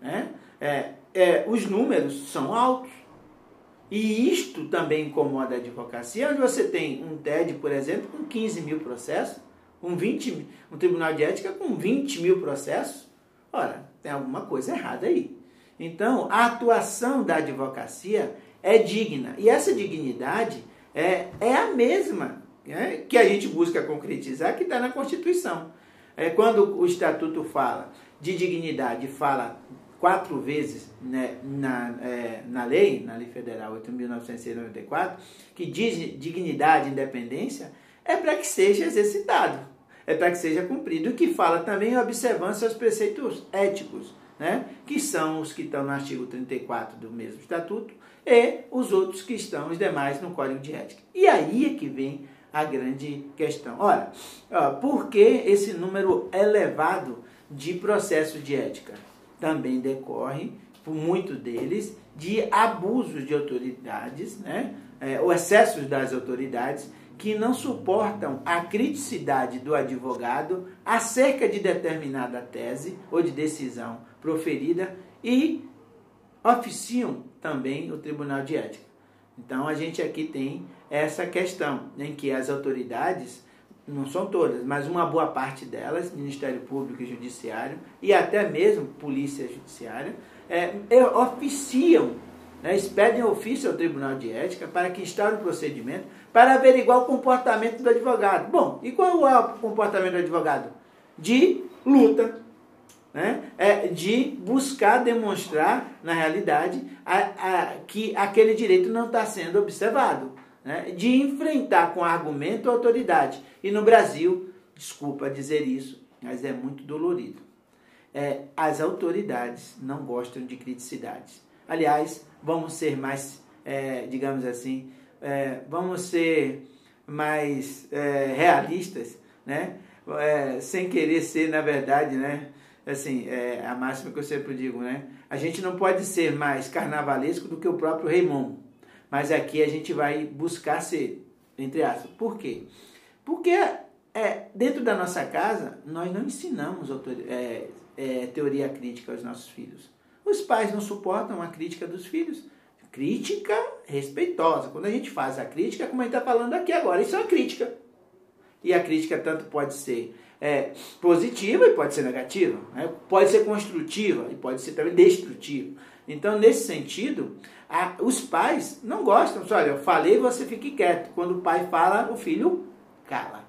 Né? É, é, os números são altos. E isto também incomoda a advocacia, onde você tem um TED, por exemplo, com 15 mil processos, um, 20, um tribunal de ética com 20 mil processos. Ora, tem alguma coisa errada aí. Então, a atuação da advocacia é digna. E essa dignidade é, é a mesma né, que a gente busca concretizar, que está na Constituição. É, quando o Estatuto fala de dignidade, fala quatro vezes né, na, é, na lei, na lei federal 8.994, que diz dignidade e independência, é para que seja exercitado, é para que seja cumprido, e que fala também observância aos preceitos éticos, né, que são os que estão no artigo 34 do mesmo estatuto, e os outros que estão, os demais, no Código de Ética. E aí é que vem a grande questão. Olha, por que esse número elevado de processos de ética? Também decorre, por muitos deles, de abusos de autoridades, né? É, ou excessos das autoridades, que não suportam a criticidade do advogado acerca de determinada tese ou de decisão proferida e oficiam também o Tribunal de Ética. Então a gente aqui tem essa questão em que as autoridades não são todas, mas uma boa parte delas, Ministério Público e Judiciário, e até mesmo Polícia Judiciária, é, é, oficiam, né, expedem ofício ao Tribunal de Ética para que instaure o procedimento para averiguar o comportamento do advogado. Bom, e qual é o comportamento do advogado? De luta, né? É de buscar demonstrar, na realidade, a, a, que aquele direito não está sendo observado né, de enfrentar com argumento a autoridade. E no Brasil, desculpa dizer isso, mas é muito dolorido. É, as autoridades não gostam de criticidades. Aliás, vamos ser mais, é, digamos assim, é, vamos ser mais é, realistas, né? É, sem querer ser, na verdade, né? assim, é a máxima que eu sempre digo, né? A gente não pode ser mais carnavalesco do que o próprio Raymond. Mas aqui a gente vai buscar ser, entre aspas. Por quê? Porque é, dentro da nossa casa, nós não ensinamos é, é, teoria crítica aos nossos filhos. Os pais não suportam a crítica dos filhos. Crítica respeitosa. Quando a gente faz a crítica, como a gente está falando aqui agora, isso é uma crítica. E a crítica tanto pode ser é, positiva e pode ser negativa, né? pode ser construtiva e pode ser também destrutiva. Então, nesse sentido, a, os pais não gostam. Olha, eu falei, você fique quieto. Quando o pai fala, o filho cala.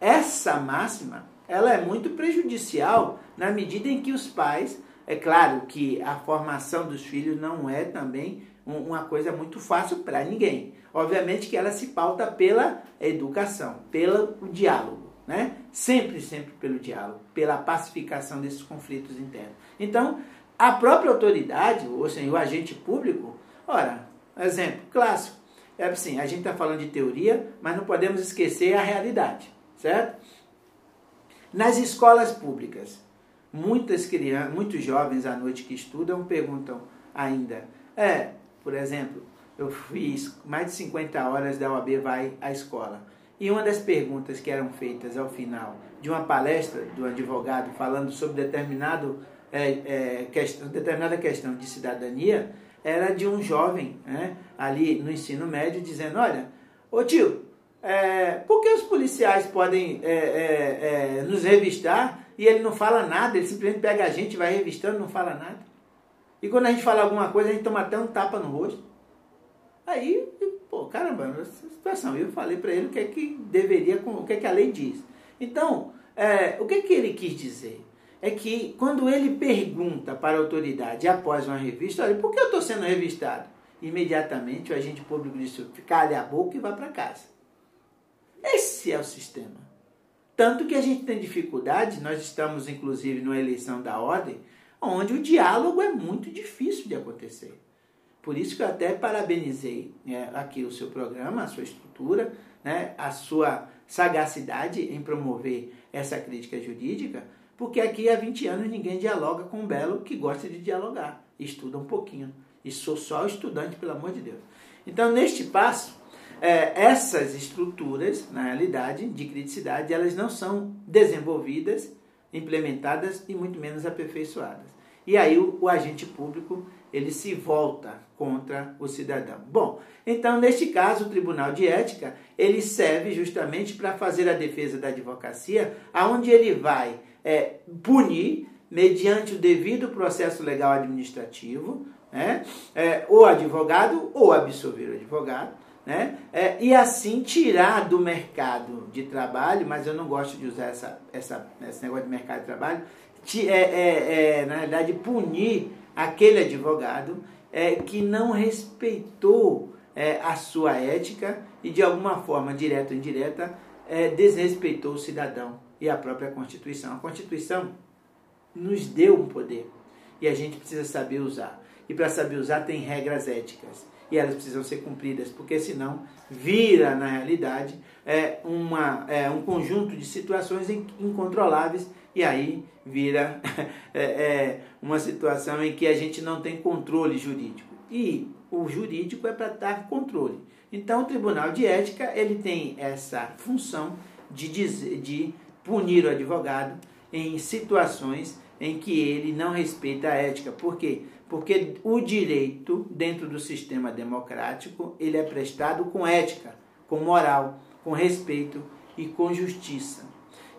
Essa máxima, ela é muito prejudicial na medida em que os pais, é claro que a formação dos filhos não é também uma coisa muito fácil para ninguém. Obviamente que ela se pauta pela educação, pelo diálogo né? Sempre, sempre pelo diálogo, pela pacificação desses conflitos internos. Então, a própria autoridade, ou seja, o agente público, ora, exemplo clássico, é assim, a gente está falando de teoria, mas não podemos esquecer a realidade, certo? Nas escolas públicas, muitas crianças, muitos jovens à noite que estudam perguntam ainda, é, por exemplo, eu fiz mais de 50 horas da OAB vai à escola. E uma das perguntas que eram feitas ao final de uma palestra do advogado falando sobre determinado, é, é, questão, determinada questão de cidadania era de um jovem né, ali no ensino médio dizendo: Olha, ô tio, é, por que os policiais podem é, é, é, nos revistar e ele não fala nada? Ele simplesmente pega a gente, vai revistando, não fala nada. E quando a gente fala alguma coisa, a gente toma até um tapa no rosto. Aí Pô, caramba, essa situação. Eu falei para ele o que é que deveria, o que é que a lei diz. Então, é, o que, é que ele quis dizer? É que quando ele pergunta para a autoridade após uma revista, olha, por que eu estou sendo revistado? Imediatamente o agente público diz, cale a boca e vá para casa. Esse é o sistema. Tanto que a gente tem dificuldade, nós estamos inclusive numa eleição da ordem, onde o diálogo é muito difícil de acontecer. Por isso que eu até parabenizei né, aqui o seu programa, a sua estrutura, né, a sua sagacidade em promover essa crítica jurídica, porque aqui há 20 anos ninguém dialoga com um belo que gosta de dialogar, estuda um pouquinho. E sou só estudante, pelo amor de Deus. Então, neste passo, é, essas estruturas, na realidade, de criticidade, elas não são desenvolvidas, implementadas e muito menos aperfeiçoadas. E aí o, o agente público ele se volta contra o cidadão. Bom, então neste caso o Tribunal de Ética ele serve justamente para fazer a defesa da advocacia, aonde ele vai é, punir mediante o devido processo legal administrativo, né, é, o advogado ou absolver o advogado, né, é, e assim tirar do mercado de trabalho, mas eu não gosto de usar essa, essa, esse negócio de mercado de trabalho, é, é, é, na realidade, punir aquele advogado é, que não respeitou a sua ética e, de alguma forma, direta ou indireta, desrespeitou o cidadão e a própria Constituição. A Constituição nos deu um poder e a gente precisa saber usar. E para saber usar, tem regras éticas e elas precisam ser cumpridas, porque senão vira, na realidade, é, uma, é, um conjunto de situações incontroláveis e aí vira é, é, uma situação em que a gente não tem controle jurídico. E o jurídico é para dar controle. Então o Tribunal de Ética ele tem essa função de, dizer, de punir o advogado em situações em que ele não respeita a ética. Por quê? Porque o direito dentro do sistema democrático ele é prestado com ética, com moral, com respeito e com justiça.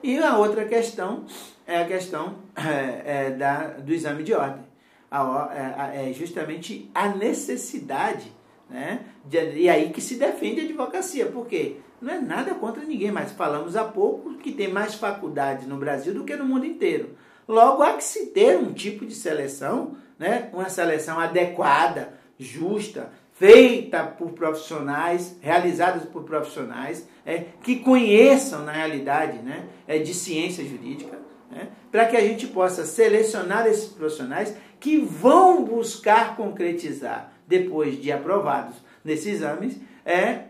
E a outra questão é a questão é, é, da, do exame de ordem. A, é, é justamente a necessidade, né? De, e aí que se defende a advocacia. Por quê? Não é nada contra ninguém, mas falamos há pouco que tem mais faculdades no Brasil do que no mundo inteiro. Logo, há que se ter um tipo de seleção, né? uma seleção adequada, justa, feita por profissionais, realizadas por profissionais é, que conheçam na realidade né, é, de ciência jurídica, né, para que a gente possa selecionar esses profissionais que vão buscar concretizar, depois de aprovados nesses exames, é,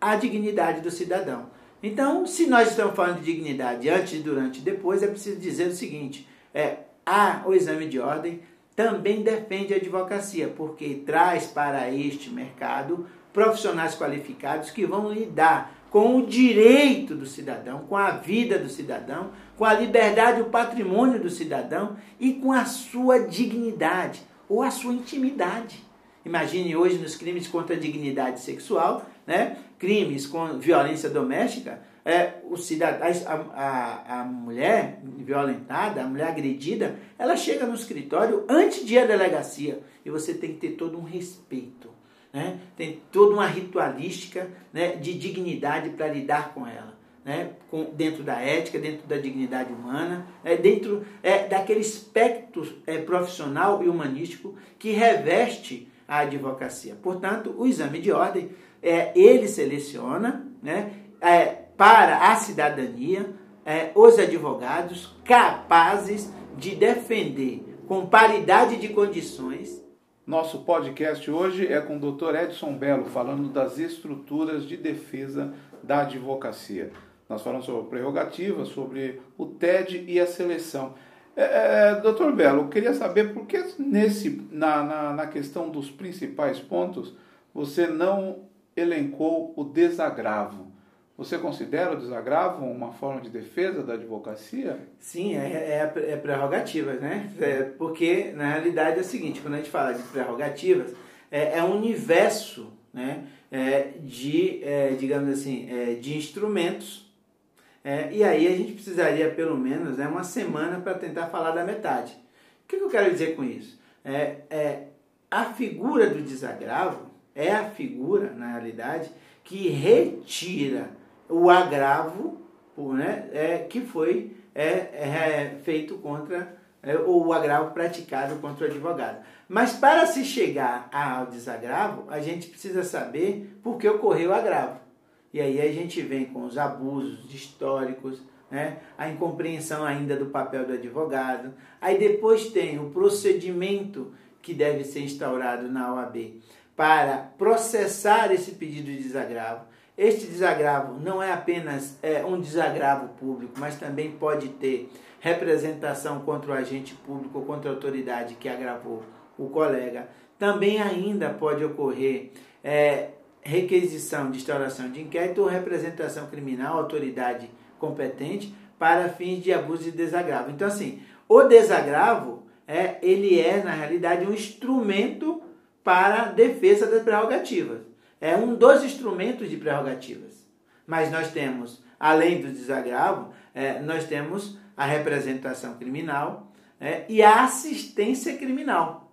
a dignidade do cidadão. Então, se nós estamos falando de dignidade antes, durante e depois, é preciso dizer o seguinte: é, o exame de ordem também defende a advocacia, porque traz para este mercado profissionais qualificados que vão lidar com o direito do cidadão, com a vida do cidadão, com a liberdade o patrimônio do cidadão e com a sua dignidade ou a sua intimidade. Imagine hoje nos crimes contra a dignidade sexual, né? Crimes com violência doméstica, é, o cidadão, a, a, a mulher violentada, a mulher agredida, ela chega no escritório antes de ir à delegacia e você tem que ter todo um respeito né? tem toda uma ritualística né, de dignidade para lidar com ela. Né, com, dentro da ética, dentro da dignidade humana, é, dentro é, daquele espectro é, profissional e humanístico que reveste a advocacia. Portanto, o exame de ordem, é, ele seleciona né, é, para a cidadania é, os advogados capazes de defender com paridade de condições nosso podcast hoje é com o Dr. Edson Belo, falando das estruturas de defesa da advocacia. Nós falamos sobre prerrogativa, sobre o TED e a seleção. É, é, doutor Belo, eu queria saber por que nesse, na, na, na questão dos principais pontos você não elencou o desagravo. Você considera o desagravo uma forma de defesa da advocacia? Sim, é, é, é prerrogativa, né? É, porque, na realidade, é o seguinte, quando a gente fala de prerrogativas, é, é um universo né, é, de, é, digamos assim, é, de instrumentos. É, e aí a gente precisaria, pelo menos, né, uma semana para tentar falar da metade. O que, eu quero dizer com isso? É, é, a figura do desagravo é a figura, na realidade, que retira o agravo né, é, que foi é, é, feito contra, é, ou o agravo praticado contra o advogado. Mas para se chegar ao desagravo, a gente precisa saber por que ocorreu o agravo. E aí a gente vem com os abusos históricos, né? a incompreensão ainda do papel do advogado. Aí depois tem o procedimento que deve ser instaurado na OAB para processar esse pedido de desagravo. Este desagravo não é apenas é, um desagravo público, mas também pode ter representação contra o agente público ou contra a autoridade que agravou o colega. Também ainda pode ocorrer é, requisição de instauração de inquérito ou representação criminal, autoridade competente, para fins de abuso e desagravo. Então, assim, o desagravo, é, ele é, na realidade, um instrumento para defesa das prerrogativas é um dos instrumentos de prerrogativas. Mas nós temos, além do desagravo, é, nós temos a representação criminal é, e a assistência criminal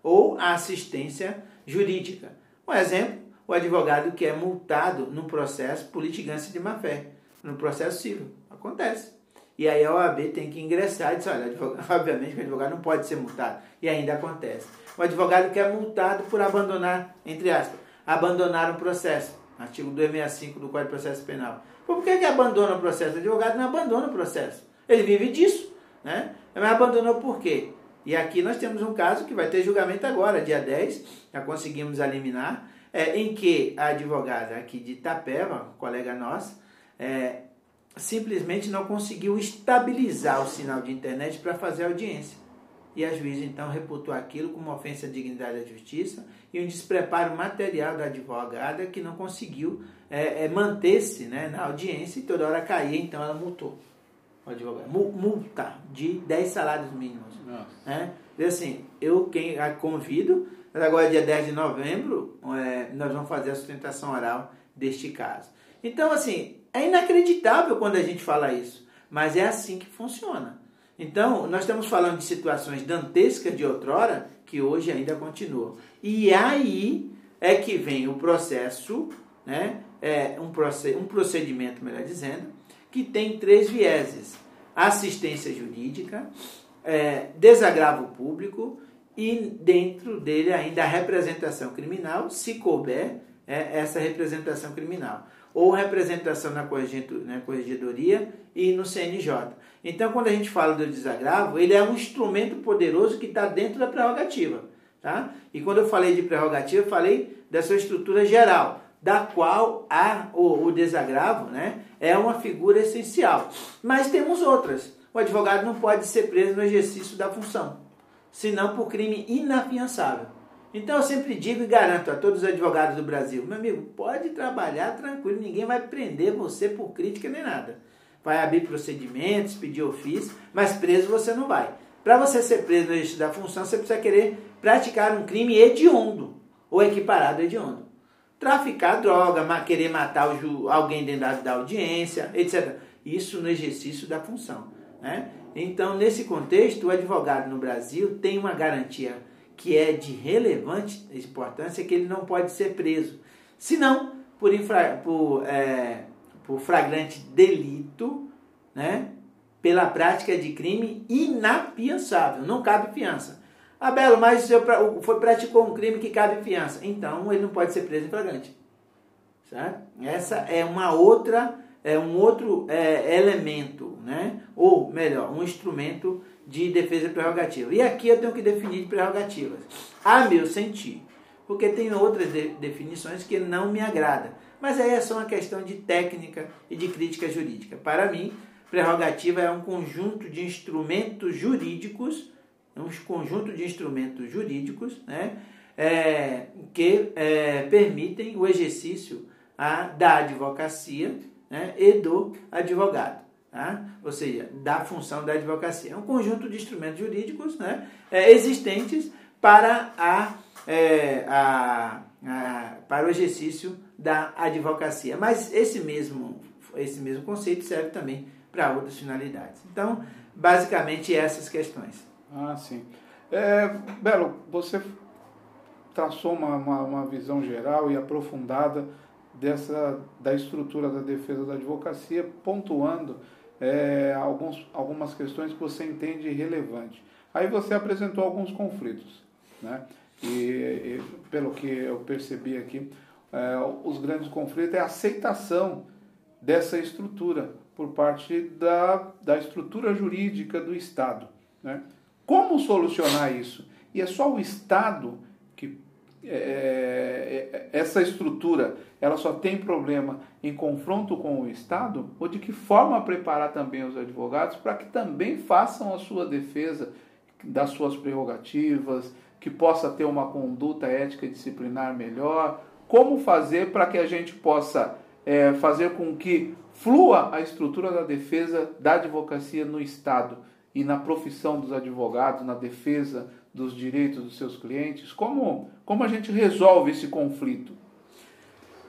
ou a assistência jurídica. Um exemplo, o advogado que é multado no processo por litigância de má-fé, no processo civil. Acontece. E aí a OAB tem que ingressar e dizer, olha, advogado, obviamente que o advogado não pode ser multado. E ainda acontece. O advogado que é multado por abandonar, entre aspas, abandonaram o processo. Artigo 265 do Código de Processo Penal. Por que, que abandona o processo? O advogado não abandona o processo. Ele vive disso. Né? Mas abandonou por quê? E aqui nós temos um caso que vai ter julgamento agora, dia 10, já conseguimos eliminar, é, em que a advogada aqui de Itapeva, colega nossa, é, simplesmente não conseguiu estabilizar o sinal de internet para fazer audiência. E a juíza então reputou aquilo como ofensa à dignidade da justiça e um despreparo material da advogada que não conseguiu é, é, manter-se né, na audiência e toda hora caía, então ela multou o advogado. Multa de 10 salários mínimos. Né? E assim, eu quem a convido, agora dia 10 de novembro, é, nós vamos fazer a sustentação oral deste caso. Então, assim, é inacreditável quando a gente fala isso, mas é assim que funciona. Então, nós estamos falando de situações dantescas de outrora que hoje ainda continuam. E aí é que vem o processo, né? É um, um procedimento, melhor dizendo, que tem três vieses: assistência jurídica, é, desagravo público e dentro dele ainda a representação criminal, se couber é, essa representação criminal ou representação na corregedoria e no CNJ. Então, quando a gente fala do desagravo, ele é um instrumento poderoso que está dentro da prerrogativa. Tá? E quando eu falei de prerrogativa, eu falei dessa estrutura geral, da qual a, o, o desagravo né, é uma figura essencial. Mas temos outras. o advogado não pode ser preso no exercício da função, senão por crime inafiançável. Então eu sempre digo e garanto a todos os advogados do Brasil, meu amigo, pode trabalhar tranquilo, ninguém vai prender você por crítica nem nada. Vai abrir procedimentos, pedir ofício, mas preso você não vai. Para você ser preso no exercício da função, você precisa querer praticar um crime hediondo ou equiparado a hediondo. Traficar droga, querer matar alguém dentro da audiência, etc. Isso no exercício da função. Né? Então, nesse contexto, o advogado no Brasil tem uma garantia que é de relevante importância que ele não pode ser preso. Senão, por, infra, por, é, por flagrante delito, né? pela prática de crime inafiançável. Não cabe fiança. Ah, Belo, mas você foi, praticou um crime que cabe fiança. Então, ele não pode ser preso em flagrante. Certo? Essa é uma outra, é um outro é, elemento, né? ou melhor, um instrumento de defesa prerrogativa. E aqui eu tenho que definir prerrogativas, a meu sentir, porque tem outras de, definições que não me agradam. Mas aí é só uma questão de técnica e de crítica jurídica. Para mim, prerrogativa é um conjunto de instrumentos jurídicos, um conjunto de instrumentos jurídicos, né, é, que é, permitem o exercício a, da advocacia né, e do advogado. Tá? Ou seja, da função da advocacia. É um conjunto de instrumentos jurídicos né, é, existentes para, a, é, a, a, para o exercício da advocacia. Mas esse mesmo, esse mesmo conceito serve também para outras finalidades. Então, basicamente essas questões. Ah, sim. É, Belo, você traçou uma, uma, uma visão geral e aprofundada dessa da estrutura da defesa da advocacia, pontuando é, alguns, algumas questões que você entende relevante. Aí você apresentou alguns conflitos, né? E, e pelo que eu percebi aqui, é, os grandes conflitos é a aceitação dessa estrutura por parte da, da estrutura jurídica do Estado. Né? Como solucionar isso? E é só o Estado que é, é, é essa estrutura ela só tem problema em confronto com o Estado? Ou de que forma preparar também os advogados para que também façam a sua defesa das suas prerrogativas, que possa ter uma conduta ética e disciplinar melhor? Como fazer para que a gente possa é, fazer com que flua a estrutura da defesa da advocacia no Estado e na profissão dos advogados, na defesa dos direitos dos seus clientes? Como, como a gente resolve esse conflito?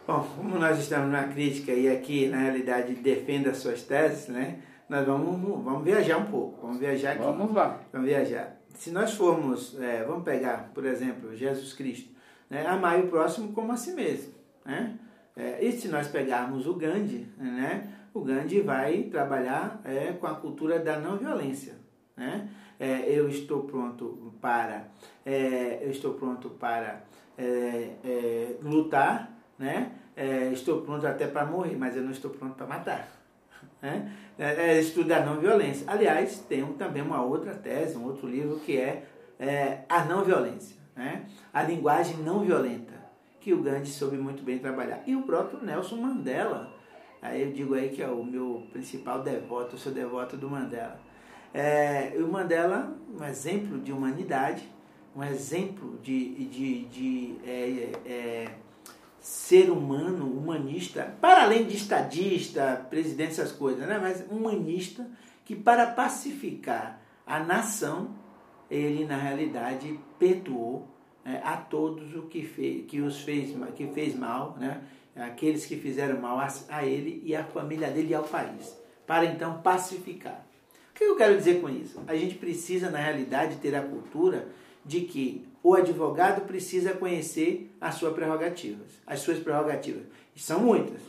Bom, como nós estamos na crítica e aqui, na realidade, defenda as suas teses, né? Nós vamos, vamos viajar um pouco, vamos viajar aqui. Vamos lá. Vamos viajar. Se nós formos, é, vamos pegar, por exemplo, Jesus Cristo, né? amar o próximo como a si mesmo, né? É, e se nós pegarmos o Gandhi, né? O Gandhi vai trabalhar é, com a cultura da não violência, né? É, eu estou pronto para, é, eu estou pronto para é, é, lutar né? É, estou pronto até para morrer, mas eu não estou pronto para matar. Né? É, é, estudar não violência. Aliás, tem também uma outra tese, um outro livro que é, é a não violência, né? a linguagem não violenta, que o Gandhi soube muito bem trabalhar. E o próprio Nelson Mandela, aí eu digo aí que é o meu principal devoto, sou devoto do Mandela. É, o Mandela, um exemplo de humanidade, um exemplo de, de, de é, é, ser humano, humanista, para além de estadista, presidente, essas coisas, né? mas humanista, que para pacificar a nação, ele na realidade perdoou né, a todos o que, fez, que os fez, que fez mal, né? aqueles que fizeram mal a, a ele e à família dele e ao país, para então pacificar. O que eu quero dizer com isso? A gente precisa, na realidade, ter a cultura de que o advogado precisa conhecer as suas prerrogativas. As suas prerrogativas. E são muitas.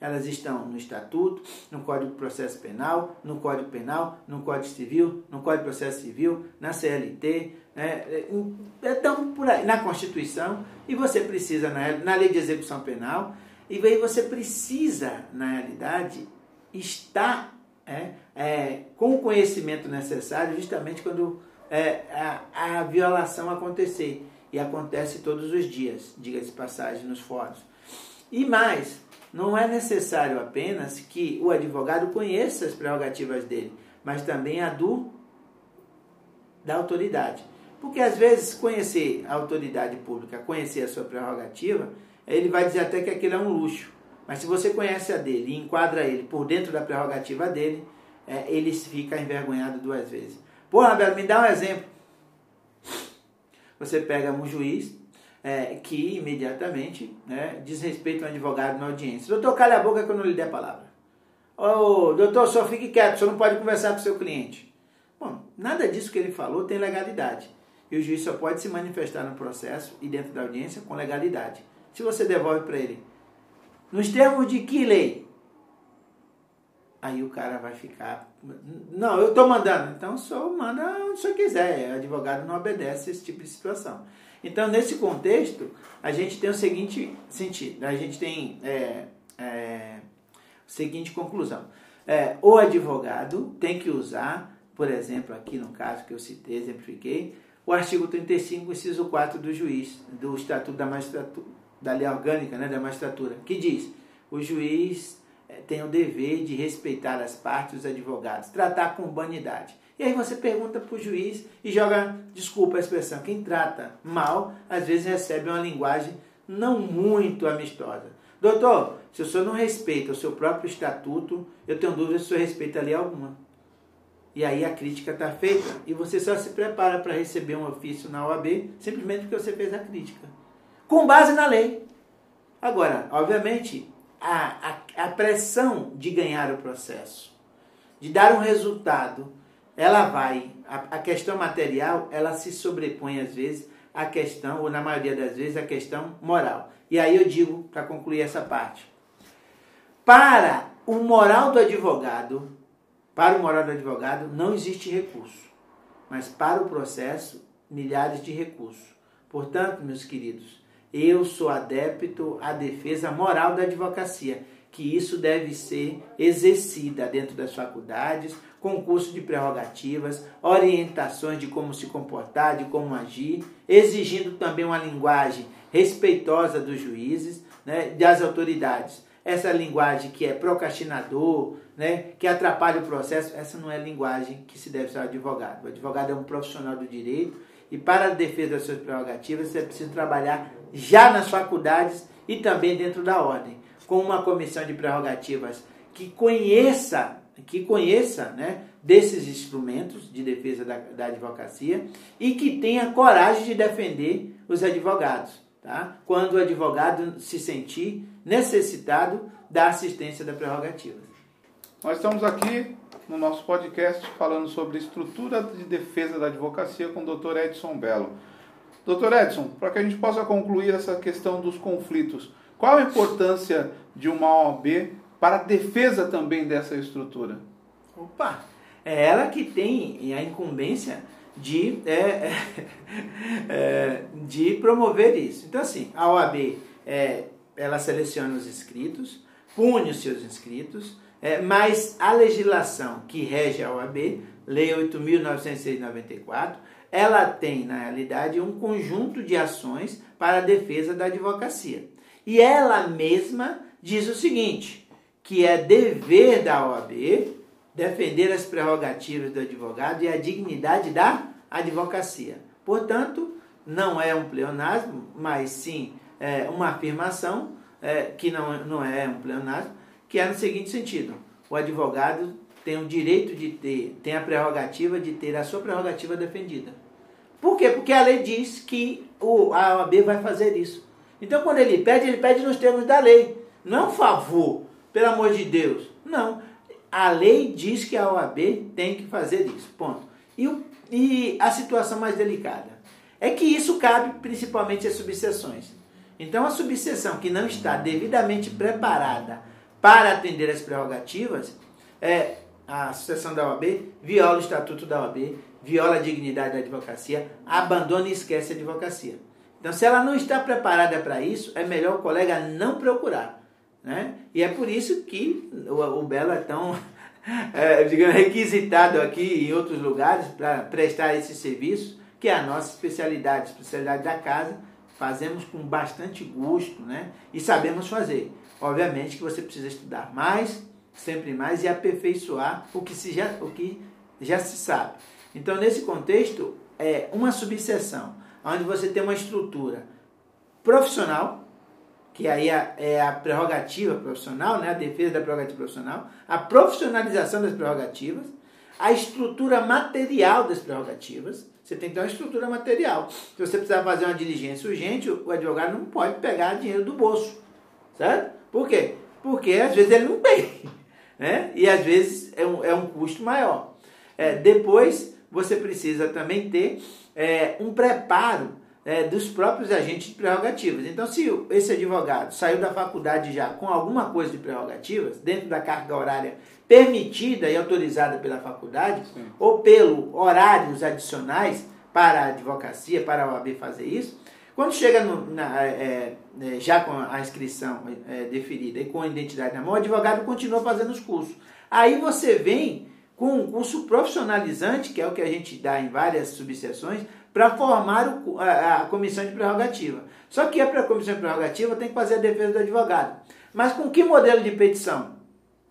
Elas estão no Estatuto, no Código de Processo Penal, no Código Penal, no Código Civil, no Código de Processo Civil, na CLT, né? então por aí, na Constituição, e você precisa, na, na Lei de Execução Penal, e aí você precisa, na realidade, estar é, é, com o conhecimento necessário justamente quando é, a, a violação acontecer. E acontece todos os dias, diga-se passagem, nos fóruns. E mais, não é necessário apenas que o advogado conheça as prerrogativas dele, mas também a do da autoridade. Porque às vezes conhecer a autoridade pública, conhecer a sua prerrogativa, ele vai dizer até que aquilo é um luxo. Mas se você conhece a dele e enquadra ele por dentro da prerrogativa dele, é, ele fica envergonhado duas vezes. Porra, Belo, me dá um exemplo. Você pega um juiz é, que imediatamente né, desrespeita um advogado na audiência. Doutor, calha a boca que eu não lhe dei a palavra. Ô, doutor, só fique quieto, o senhor não pode conversar com o seu cliente. Bom, nada disso que ele falou tem legalidade. E o juiz só pode se manifestar no processo e dentro da audiência com legalidade. Se você devolve para ele, nos termos de que lei? Aí o cara vai ficar. Não, eu estou mandando. Então o senhor manda onde o senhor quiser. O advogado não obedece esse tipo de situação. Então, nesse contexto, a gente tem o seguinte sentido: a gente tem é, é, a seguinte conclusão. É, o advogado tem que usar, por exemplo, aqui no caso que eu citei, exemplifiquei, o artigo 35, inciso 4 do juiz, do Estatuto da Magistratura, da lei orgânica né, da magistratura, que diz: o juiz tem o dever de respeitar as partes, os advogados, tratar com humanidade. E aí você pergunta para o juiz e joga, desculpa a expressão, quem trata mal, às vezes recebe uma linguagem não muito amistosa. Doutor, se o senhor não respeita o seu próprio estatuto, eu tenho dúvida se o senhor respeita a lei alguma. E aí a crítica está feita e você só se prepara para receber um ofício na OAB simplesmente porque você fez a crítica. Com base na lei. Agora, obviamente, a, a, a pressão de ganhar o processo, de dar um resultado, ela vai, a, a questão material, ela se sobrepõe às vezes à questão, ou na maioria das vezes, à questão moral. E aí eu digo, para concluir essa parte, para o moral do advogado, para o moral do advogado não existe recurso, mas para o processo, milhares de recursos. Portanto, meus queridos, eu sou adepto à defesa moral da advocacia, que isso deve ser exercida dentro das faculdades, concurso de prerrogativas, orientações de como se comportar, de como agir, exigindo também uma linguagem respeitosa dos juízes, né, das autoridades. Essa linguagem que é procrastinador, né, que atrapalha o processo, essa não é a linguagem que se deve ser advogado. O advogado é um profissional do direito e para a defesa das suas prerrogativas você precisa trabalhar já nas faculdades e também dentro da ordem, com uma comissão de prerrogativas que conheça, que conheça né, desses instrumentos de defesa da, da advocacia e que tenha coragem de defender os advogados, tá? quando o advogado se sentir necessitado da assistência da prerrogativa. Nós estamos aqui no nosso podcast falando sobre estrutura de defesa da advocacia com o Dr. Edson Belo. Doutor Edson, para que a gente possa concluir essa questão dos conflitos, qual a importância de uma OAB para a defesa também dessa estrutura? Opa, é ela que tem a incumbência de, é, é, é, de promover isso. Então, assim, a OAB é, ela seleciona os inscritos, pune os seus inscritos, é, mas a legislação que rege a OAB, Lei 8.994, ela tem, na realidade, um conjunto de ações para a defesa da advocacia. E ela mesma diz o seguinte, que é dever da OAB defender as prerrogativas do advogado e a dignidade da advocacia. Portanto, não é um pleonasmo, mas sim é, uma afirmação é, que não, não é um pleonasmo, que é no seguinte sentido: o advogado tem o direito de ter, tem a prerrogativa de ter a sua prerrogativa defendida. Por quê? Porque a lei diz que o, a OAB vai fazer isso. Então, quando ele pede, ele pede nos termos da lei. Não é um favor, pelo amor de Deus. Não. A lei diz que a OAB tem que fazer isso. Ponto. E, e a situação mais delicada é que isso cabe principalmente às subseções. Então, a subseção que não está devidamente preparada para atender as prerrogativas, é, a sucessão da OAB viola o estatuto da OAB, viola a dignidade da advocacia, abandona e esquece a advocacia. Então, se ela não está preparada para isso, é melhor o colega não procurar. Né? E é por isso que o, o Belo é tão é, digamos, requisitado aqui em outros lugares para prestar esse serviço, que é a nossa especialidade, especialidade da casa, fazemos com bastante gosto né? e sabemos fazer. Obviamente que você precisa estudar mais, sempre mais e aperfeiçoar o que, se já, o que já se sabe. Então, nesse contexto, é uma subseção, onde você tem uma estrutura profissional, que aí é, é a prerrogativa profissional, né? a defesa da prerrogativa profissional, a profissionalização das prerrogativas, a estrutura material das prerrogativas. Você tem que ter uma estrutura material. Se você precisar fazer uma diligência urgente, o advogado não pode pegar dinheiro do bolso. Certo? Por quê? Porque às vezes ele não tem. Né? E às vezes é um, é um custo maior. É, depois, você precisa também ter é, um preparo é, dos próprios agentes de prerrogativas. Então, se esse advogado saiu da faculdade já com alguma coisa de prerrogativas, dentro da carga horária permitida e autorizada pela faculdade, Sim. ou pelo horários adicionais para a advocacia, para a OAB fazer isso, quando chega no, na, é, é, já com a inscrição é, deferida e com a identidade na mão, o advogado continua fazendo os cursos. Aí você vem com um curso profissionalizante, que é o que a gente dá em várias subseções, para formar o, a, a, comissão de prerrogativa. Só que para a comissão de prerrogativa tem que fazer a defesa do advogado. Mas com que modelo de petição?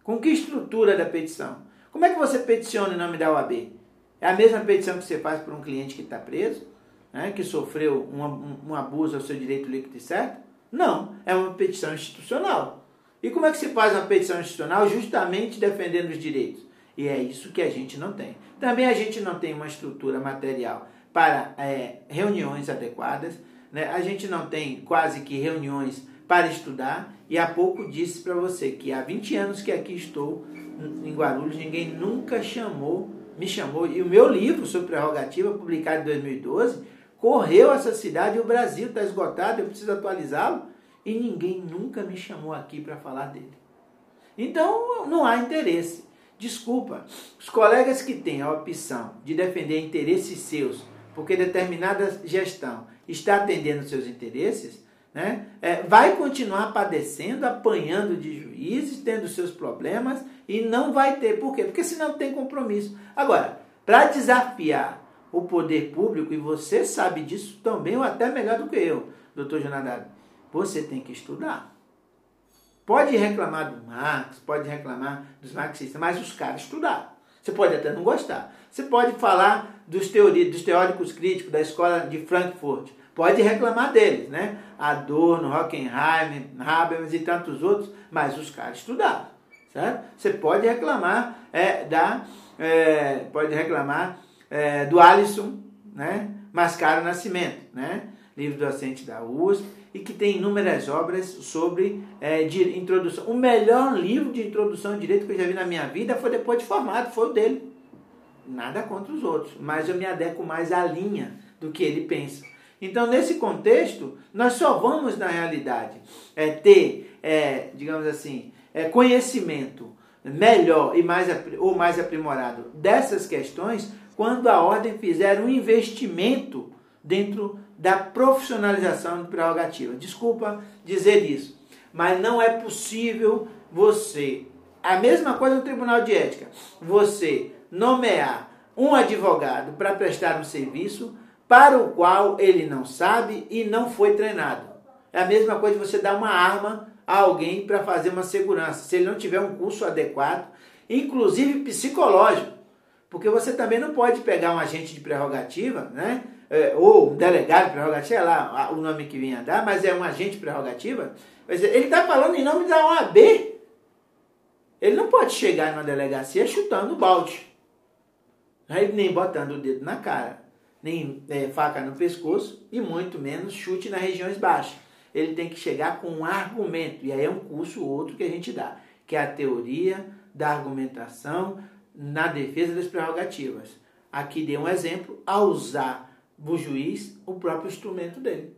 Com que estrutura da petição? Como é que você peticiona em nome da OAB? É a mesma petição que você faz para um cliente que está preso, né, que sofreu um, um, um abuso ao seu direito líquido e certo? Não, é uma petição institucional. E como é que se faz uma petição institucional? Justamente defendendo os direitos. E é isso que a gente não tem. Também a gente não tem uma estrutura material para é, reuniões adequadas, né? a gente não tem quase que reuniões para estudar, e há pouco disse para você que há 20 anos que aqui estou em Guarulhos, ninguém nunca chamou, me chamou, e o meu livro sobre prerrogativa, publicado em 2012, correu essa cidade o Brasil está esgotado, eu preciso atualizá-lo, e ninguém nunca me chamou aqui para falar dele. Então não há interesse. Desculpa, os colegas que têm a opção de defender interesses seus, porque determinada gestão está atendendo seus interesses, né, é, vai continuar padecendo, apanhando de juízes, tendo seus problemas e não vai ter. Por quê? Porque senão tem compromisso. Agora, para desafiar o poder público, e você sabe disso também, ou até melhor do que eu, doutor Jonadab, você tem que estudar. Pode reclamar do Marx, pode reclamar dos marxistas, mas os caras estudaram. Você pode até não gostar. Você pode falar dos, teori, dos teóricos críticos da escola de Frankfurt. Pode reclamar deles, né? Adorno, Hockenheim, Habermas e tantos outros, mas os caras estudaram, certo? Você pode reclamar é, da, é, pode reclamar é, do Alisson, né? Mascaro Nascimento, né? Livro docente da USP e que tem inúmeras obras sobre é, de introdução. O melhor livro de introdução ao direito que eu já vi na minha vida foi depois de formado, foi o dele. Nada contra os outros, mas eu me adequo mais à linha do que ele pensa. Então, nesse contexto, nós só vamos, na realidade, é, ter, é, digamos assim, é, conhecimento melhor e mais, ou mais aprimorado dessas questões quando a ordem fizer um investimento dentro da profissionalização de prerrogativa. Desculpa dizer isso, mas não é possível você, a mesma coisa no Tribunal de Ética, você nomear um advogado para prestar um serviço para o qual ele não sabe e não foi treinado. É a mesma coisa de você dar uma arma a alguém para fazer uma segurança, se ele não tiver um curso adequado, inclusive psicológico. Porque você também não pode pegar um agente de prerrogativa, né? É, ou um delegado de prerrogativa, sei lá o nome que vinha dar, mas é um agente de prerrogativa. Ele está falando em nome da OAB. Ele não pode chegar numa delegacia chutando o balde, né? nem botando o dedo na cara nem é, faca no pescoço e muito menos chute nas regiões baixas. Ele tem que chegar com um argumento, e aí é um curso outro que a gente dá, que é a teoria da argumentação na defesa das prerrogativas. Aqui dei um exemplo, a usar o juiz o próprio instrumento dele.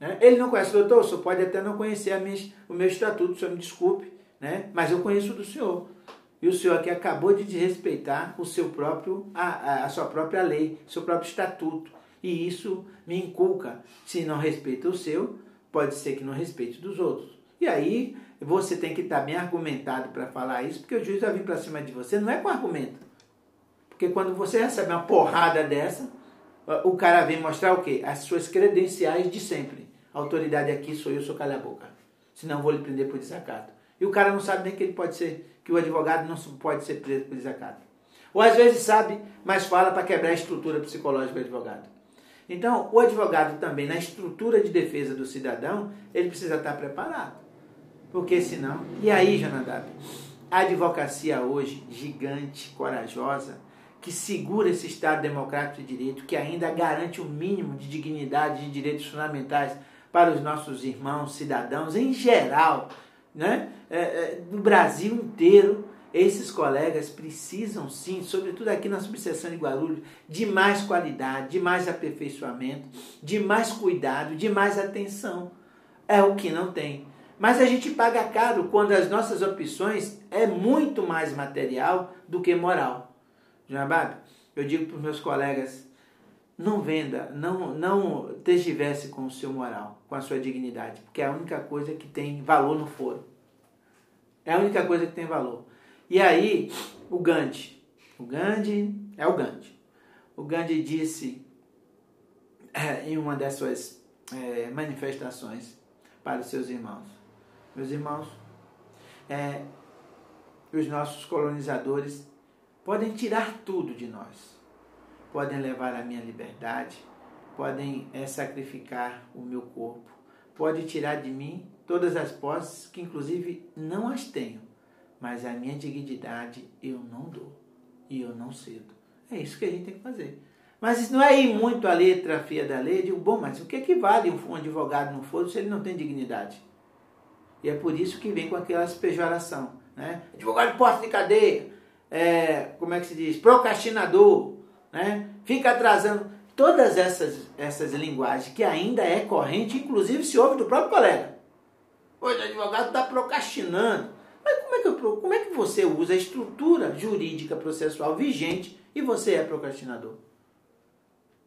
Né? Ele não conhece doutor, o senhor pode até não conhecer minha, o meu estatuto, o senhor me desculpe, né? mas eu conheço do senhor. E o senhor aqui acabou de desrespeitar o seu próprio, a, a sua própria lei, seu próprio estatuto. E isso me inculca. Se não respeita o seu, pode ser que não respeite dos outros. E aí você tem que estar bem argumentado para falar isso, porque o juiz vai vir para cima de você, não é com argumento. Porque quando você recebe uma porrada dessa, o cara vem mostrar o quê? As suas credenciais de sempre. A autoridade aqui sou eu, sou calha a boca. Senão vou lhe prender por desacato. E o cara não sabe nem que ele pode ser, que o advogado não pode ser preso por desacato. Ou às vezes sabe, mas fala para quebrar a estrutura psicológica do advogado. Então, o advogado também, na estrutura de defesa do cidadão, ele precisa estar preparado. Porque senão. E aí, Jonadab? A advocacia hoje, gigante, corajosa, que segura esse Estado democrático de direito, que ainda garante o mínimo de dignidade e direitos fundamentais para os nossos irmãos cidadãos em geral, né? É, é, no Brasil inteiro, esses colegas precisam sim, sobretudo aqui na subseção de Guarulhos, de mais qualidade, de mais aperfeiçoamento, de mais cuidado, de mais atenção. É o que não tem. Mas a gente paga caro quando as nossas opções é muito mais material do que moral. Jabab, eu digo para os meus colegas, não venda, não, não tergivesse com o seu moral, com a sua dignidade, porque é a única coisa que tem valor no foro. É a única coisa que tem valor. E aí, o Gandhi, o Gandhi é o Gandhi. O Gandhi disse é, em uma das suas é, manifestações para os seus irmãos: Meus irmãos, é, os nossos colonizadores podem tirar tudo de nós, podem levar a minha liberdade, podem é, sacrificar o meu corpo, podem tirar de mim todas as posses que, inclusive, não as tenho mas a minha dignidade eu não dou e eu não cedo. É isso que a gente tem que fazer. Mas isso não é ir muito a letra fia da lei. Eu digo, bom, mas o que, é que vale um advogado no foro se ele não tem dignidade? E é por isso que vem com aquela pejoração. Né? Advogado posto de cadeia, é, como é que se diz? Procrastinador, né? fica atrasando. Todas essas, essas linguagens que ainda é corrente, inclusive se ouve do próprio colega. Hoje o advogado está procrastinando. Mas como é, que eu, como é que você usa a estrutura jurídica processual vigente e você é procrastinador?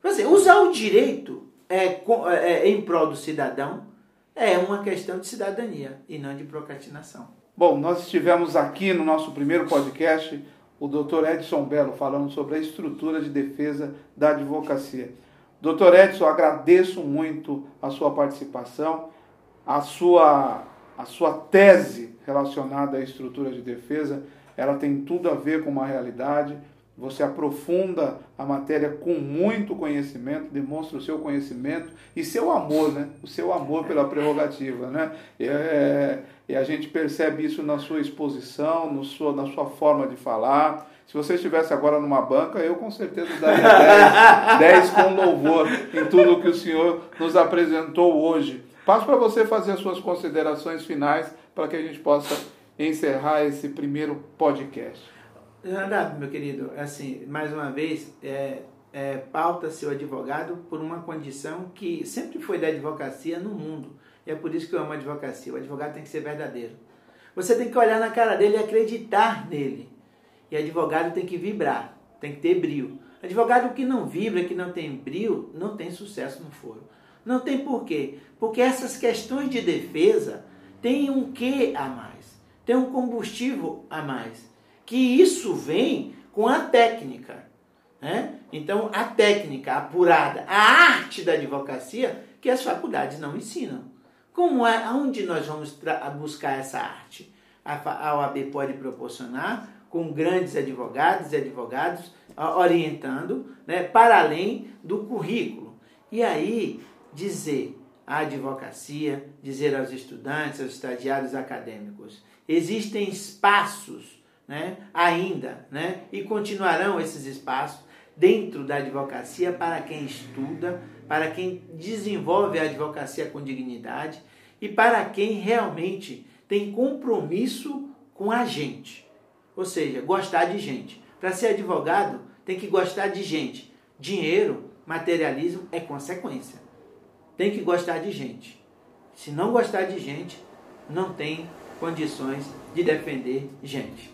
Você usar o direito é, é, é, em prol do cidadão é uma questão de cidadania e não de procrastinação. Bom, nós estivemos aqui no nosso primeiro podcast o Dr. Edson Belo falando sobre a estrutura de defesa da advocacia. Dr. Edson, agradeço muito a sua participação, a sua, a sua tese relacionada à estrutura de defesa, ela tem tudo a ver com uma realidade. Você aprofunda a matéria com muito conhecimento, demonstra o seu conhecimento e seu amor, né? O seu amor pela prerrogativa, né? É, e a gente percebe isso na sua exposição, no sua, na sua forma de falar. Se você estivesse agora numa banca, eu com certeza daria 10, 10 com louvor em tudo que o senhor nos apresentou hoje. Passo para você fazer as suas considerações finais para que a gente possa encerrar esse primeiro podcast. Nada, meu querido, assim, mais uma vez, é, é, pauta seu advogado por uma condição que sempre foi da advocacia no mundo. E é por isso que eu amo a advocacia. O advogado tem que ser verdadeiro. Você tem que olhar na cara dele e acreditar nele. E advogado tem que vibrar, tem que ter brilho. Advogado que não vibra, que não tem brilho, não tem sucesso no foro. Não tem porquê. Porque essas questões de defesa tem um quê a mais, tem um combustível a mais, que isso vem com a técnica. Né? Então, a técnica apurada, a arte da advocacia, que as faculdades não ensinam. Como é, aonde nós vamos buscar essa arte? A, a OAB pode proporcionar com grandes advogados e advogados orientando né, para além do currículo. E aí dizer à advocacia, dizer aos estudantes, aos estagiários acadêmicos. Existem espaços né, ainda, né, e continuarão esses espaços dentro da advocacia para quem estuda, para quem desenvolve a advocacia com dignidade e para quem realmente tem compromisso com a gente. Ou seja, gostar de gente. Para ser advogado, tem que gostar de gente. Dinheiro, materialismo é consequência tem que gostar de gente. Se não gostar de gente, não tem condições de defender gente.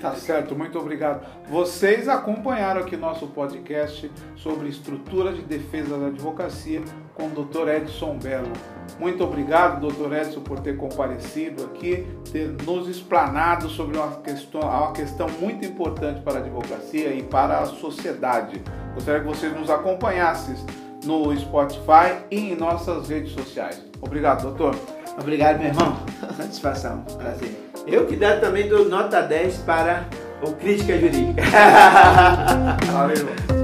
Tá certo, muito obrigado. Vocês acompanharam aqui nosso podcast sobre estrutura de defesa da advocacia com o Dr. Edson Belo. Muito obrigado, Dr. Edson, por ter comparecido aqui, ter nos explanado sobre uma questão, uma questão muito importante para a advocacia e para a sociedade. Gostaria que vocês nos acompanhassem no Spotify e em nossas redes sociais. Obrigado, doutor. Obrigado, meu irmão. Satisfação, prazer. Eu que dá também dou nota 10 para o Crítica Jurídica. Valeu.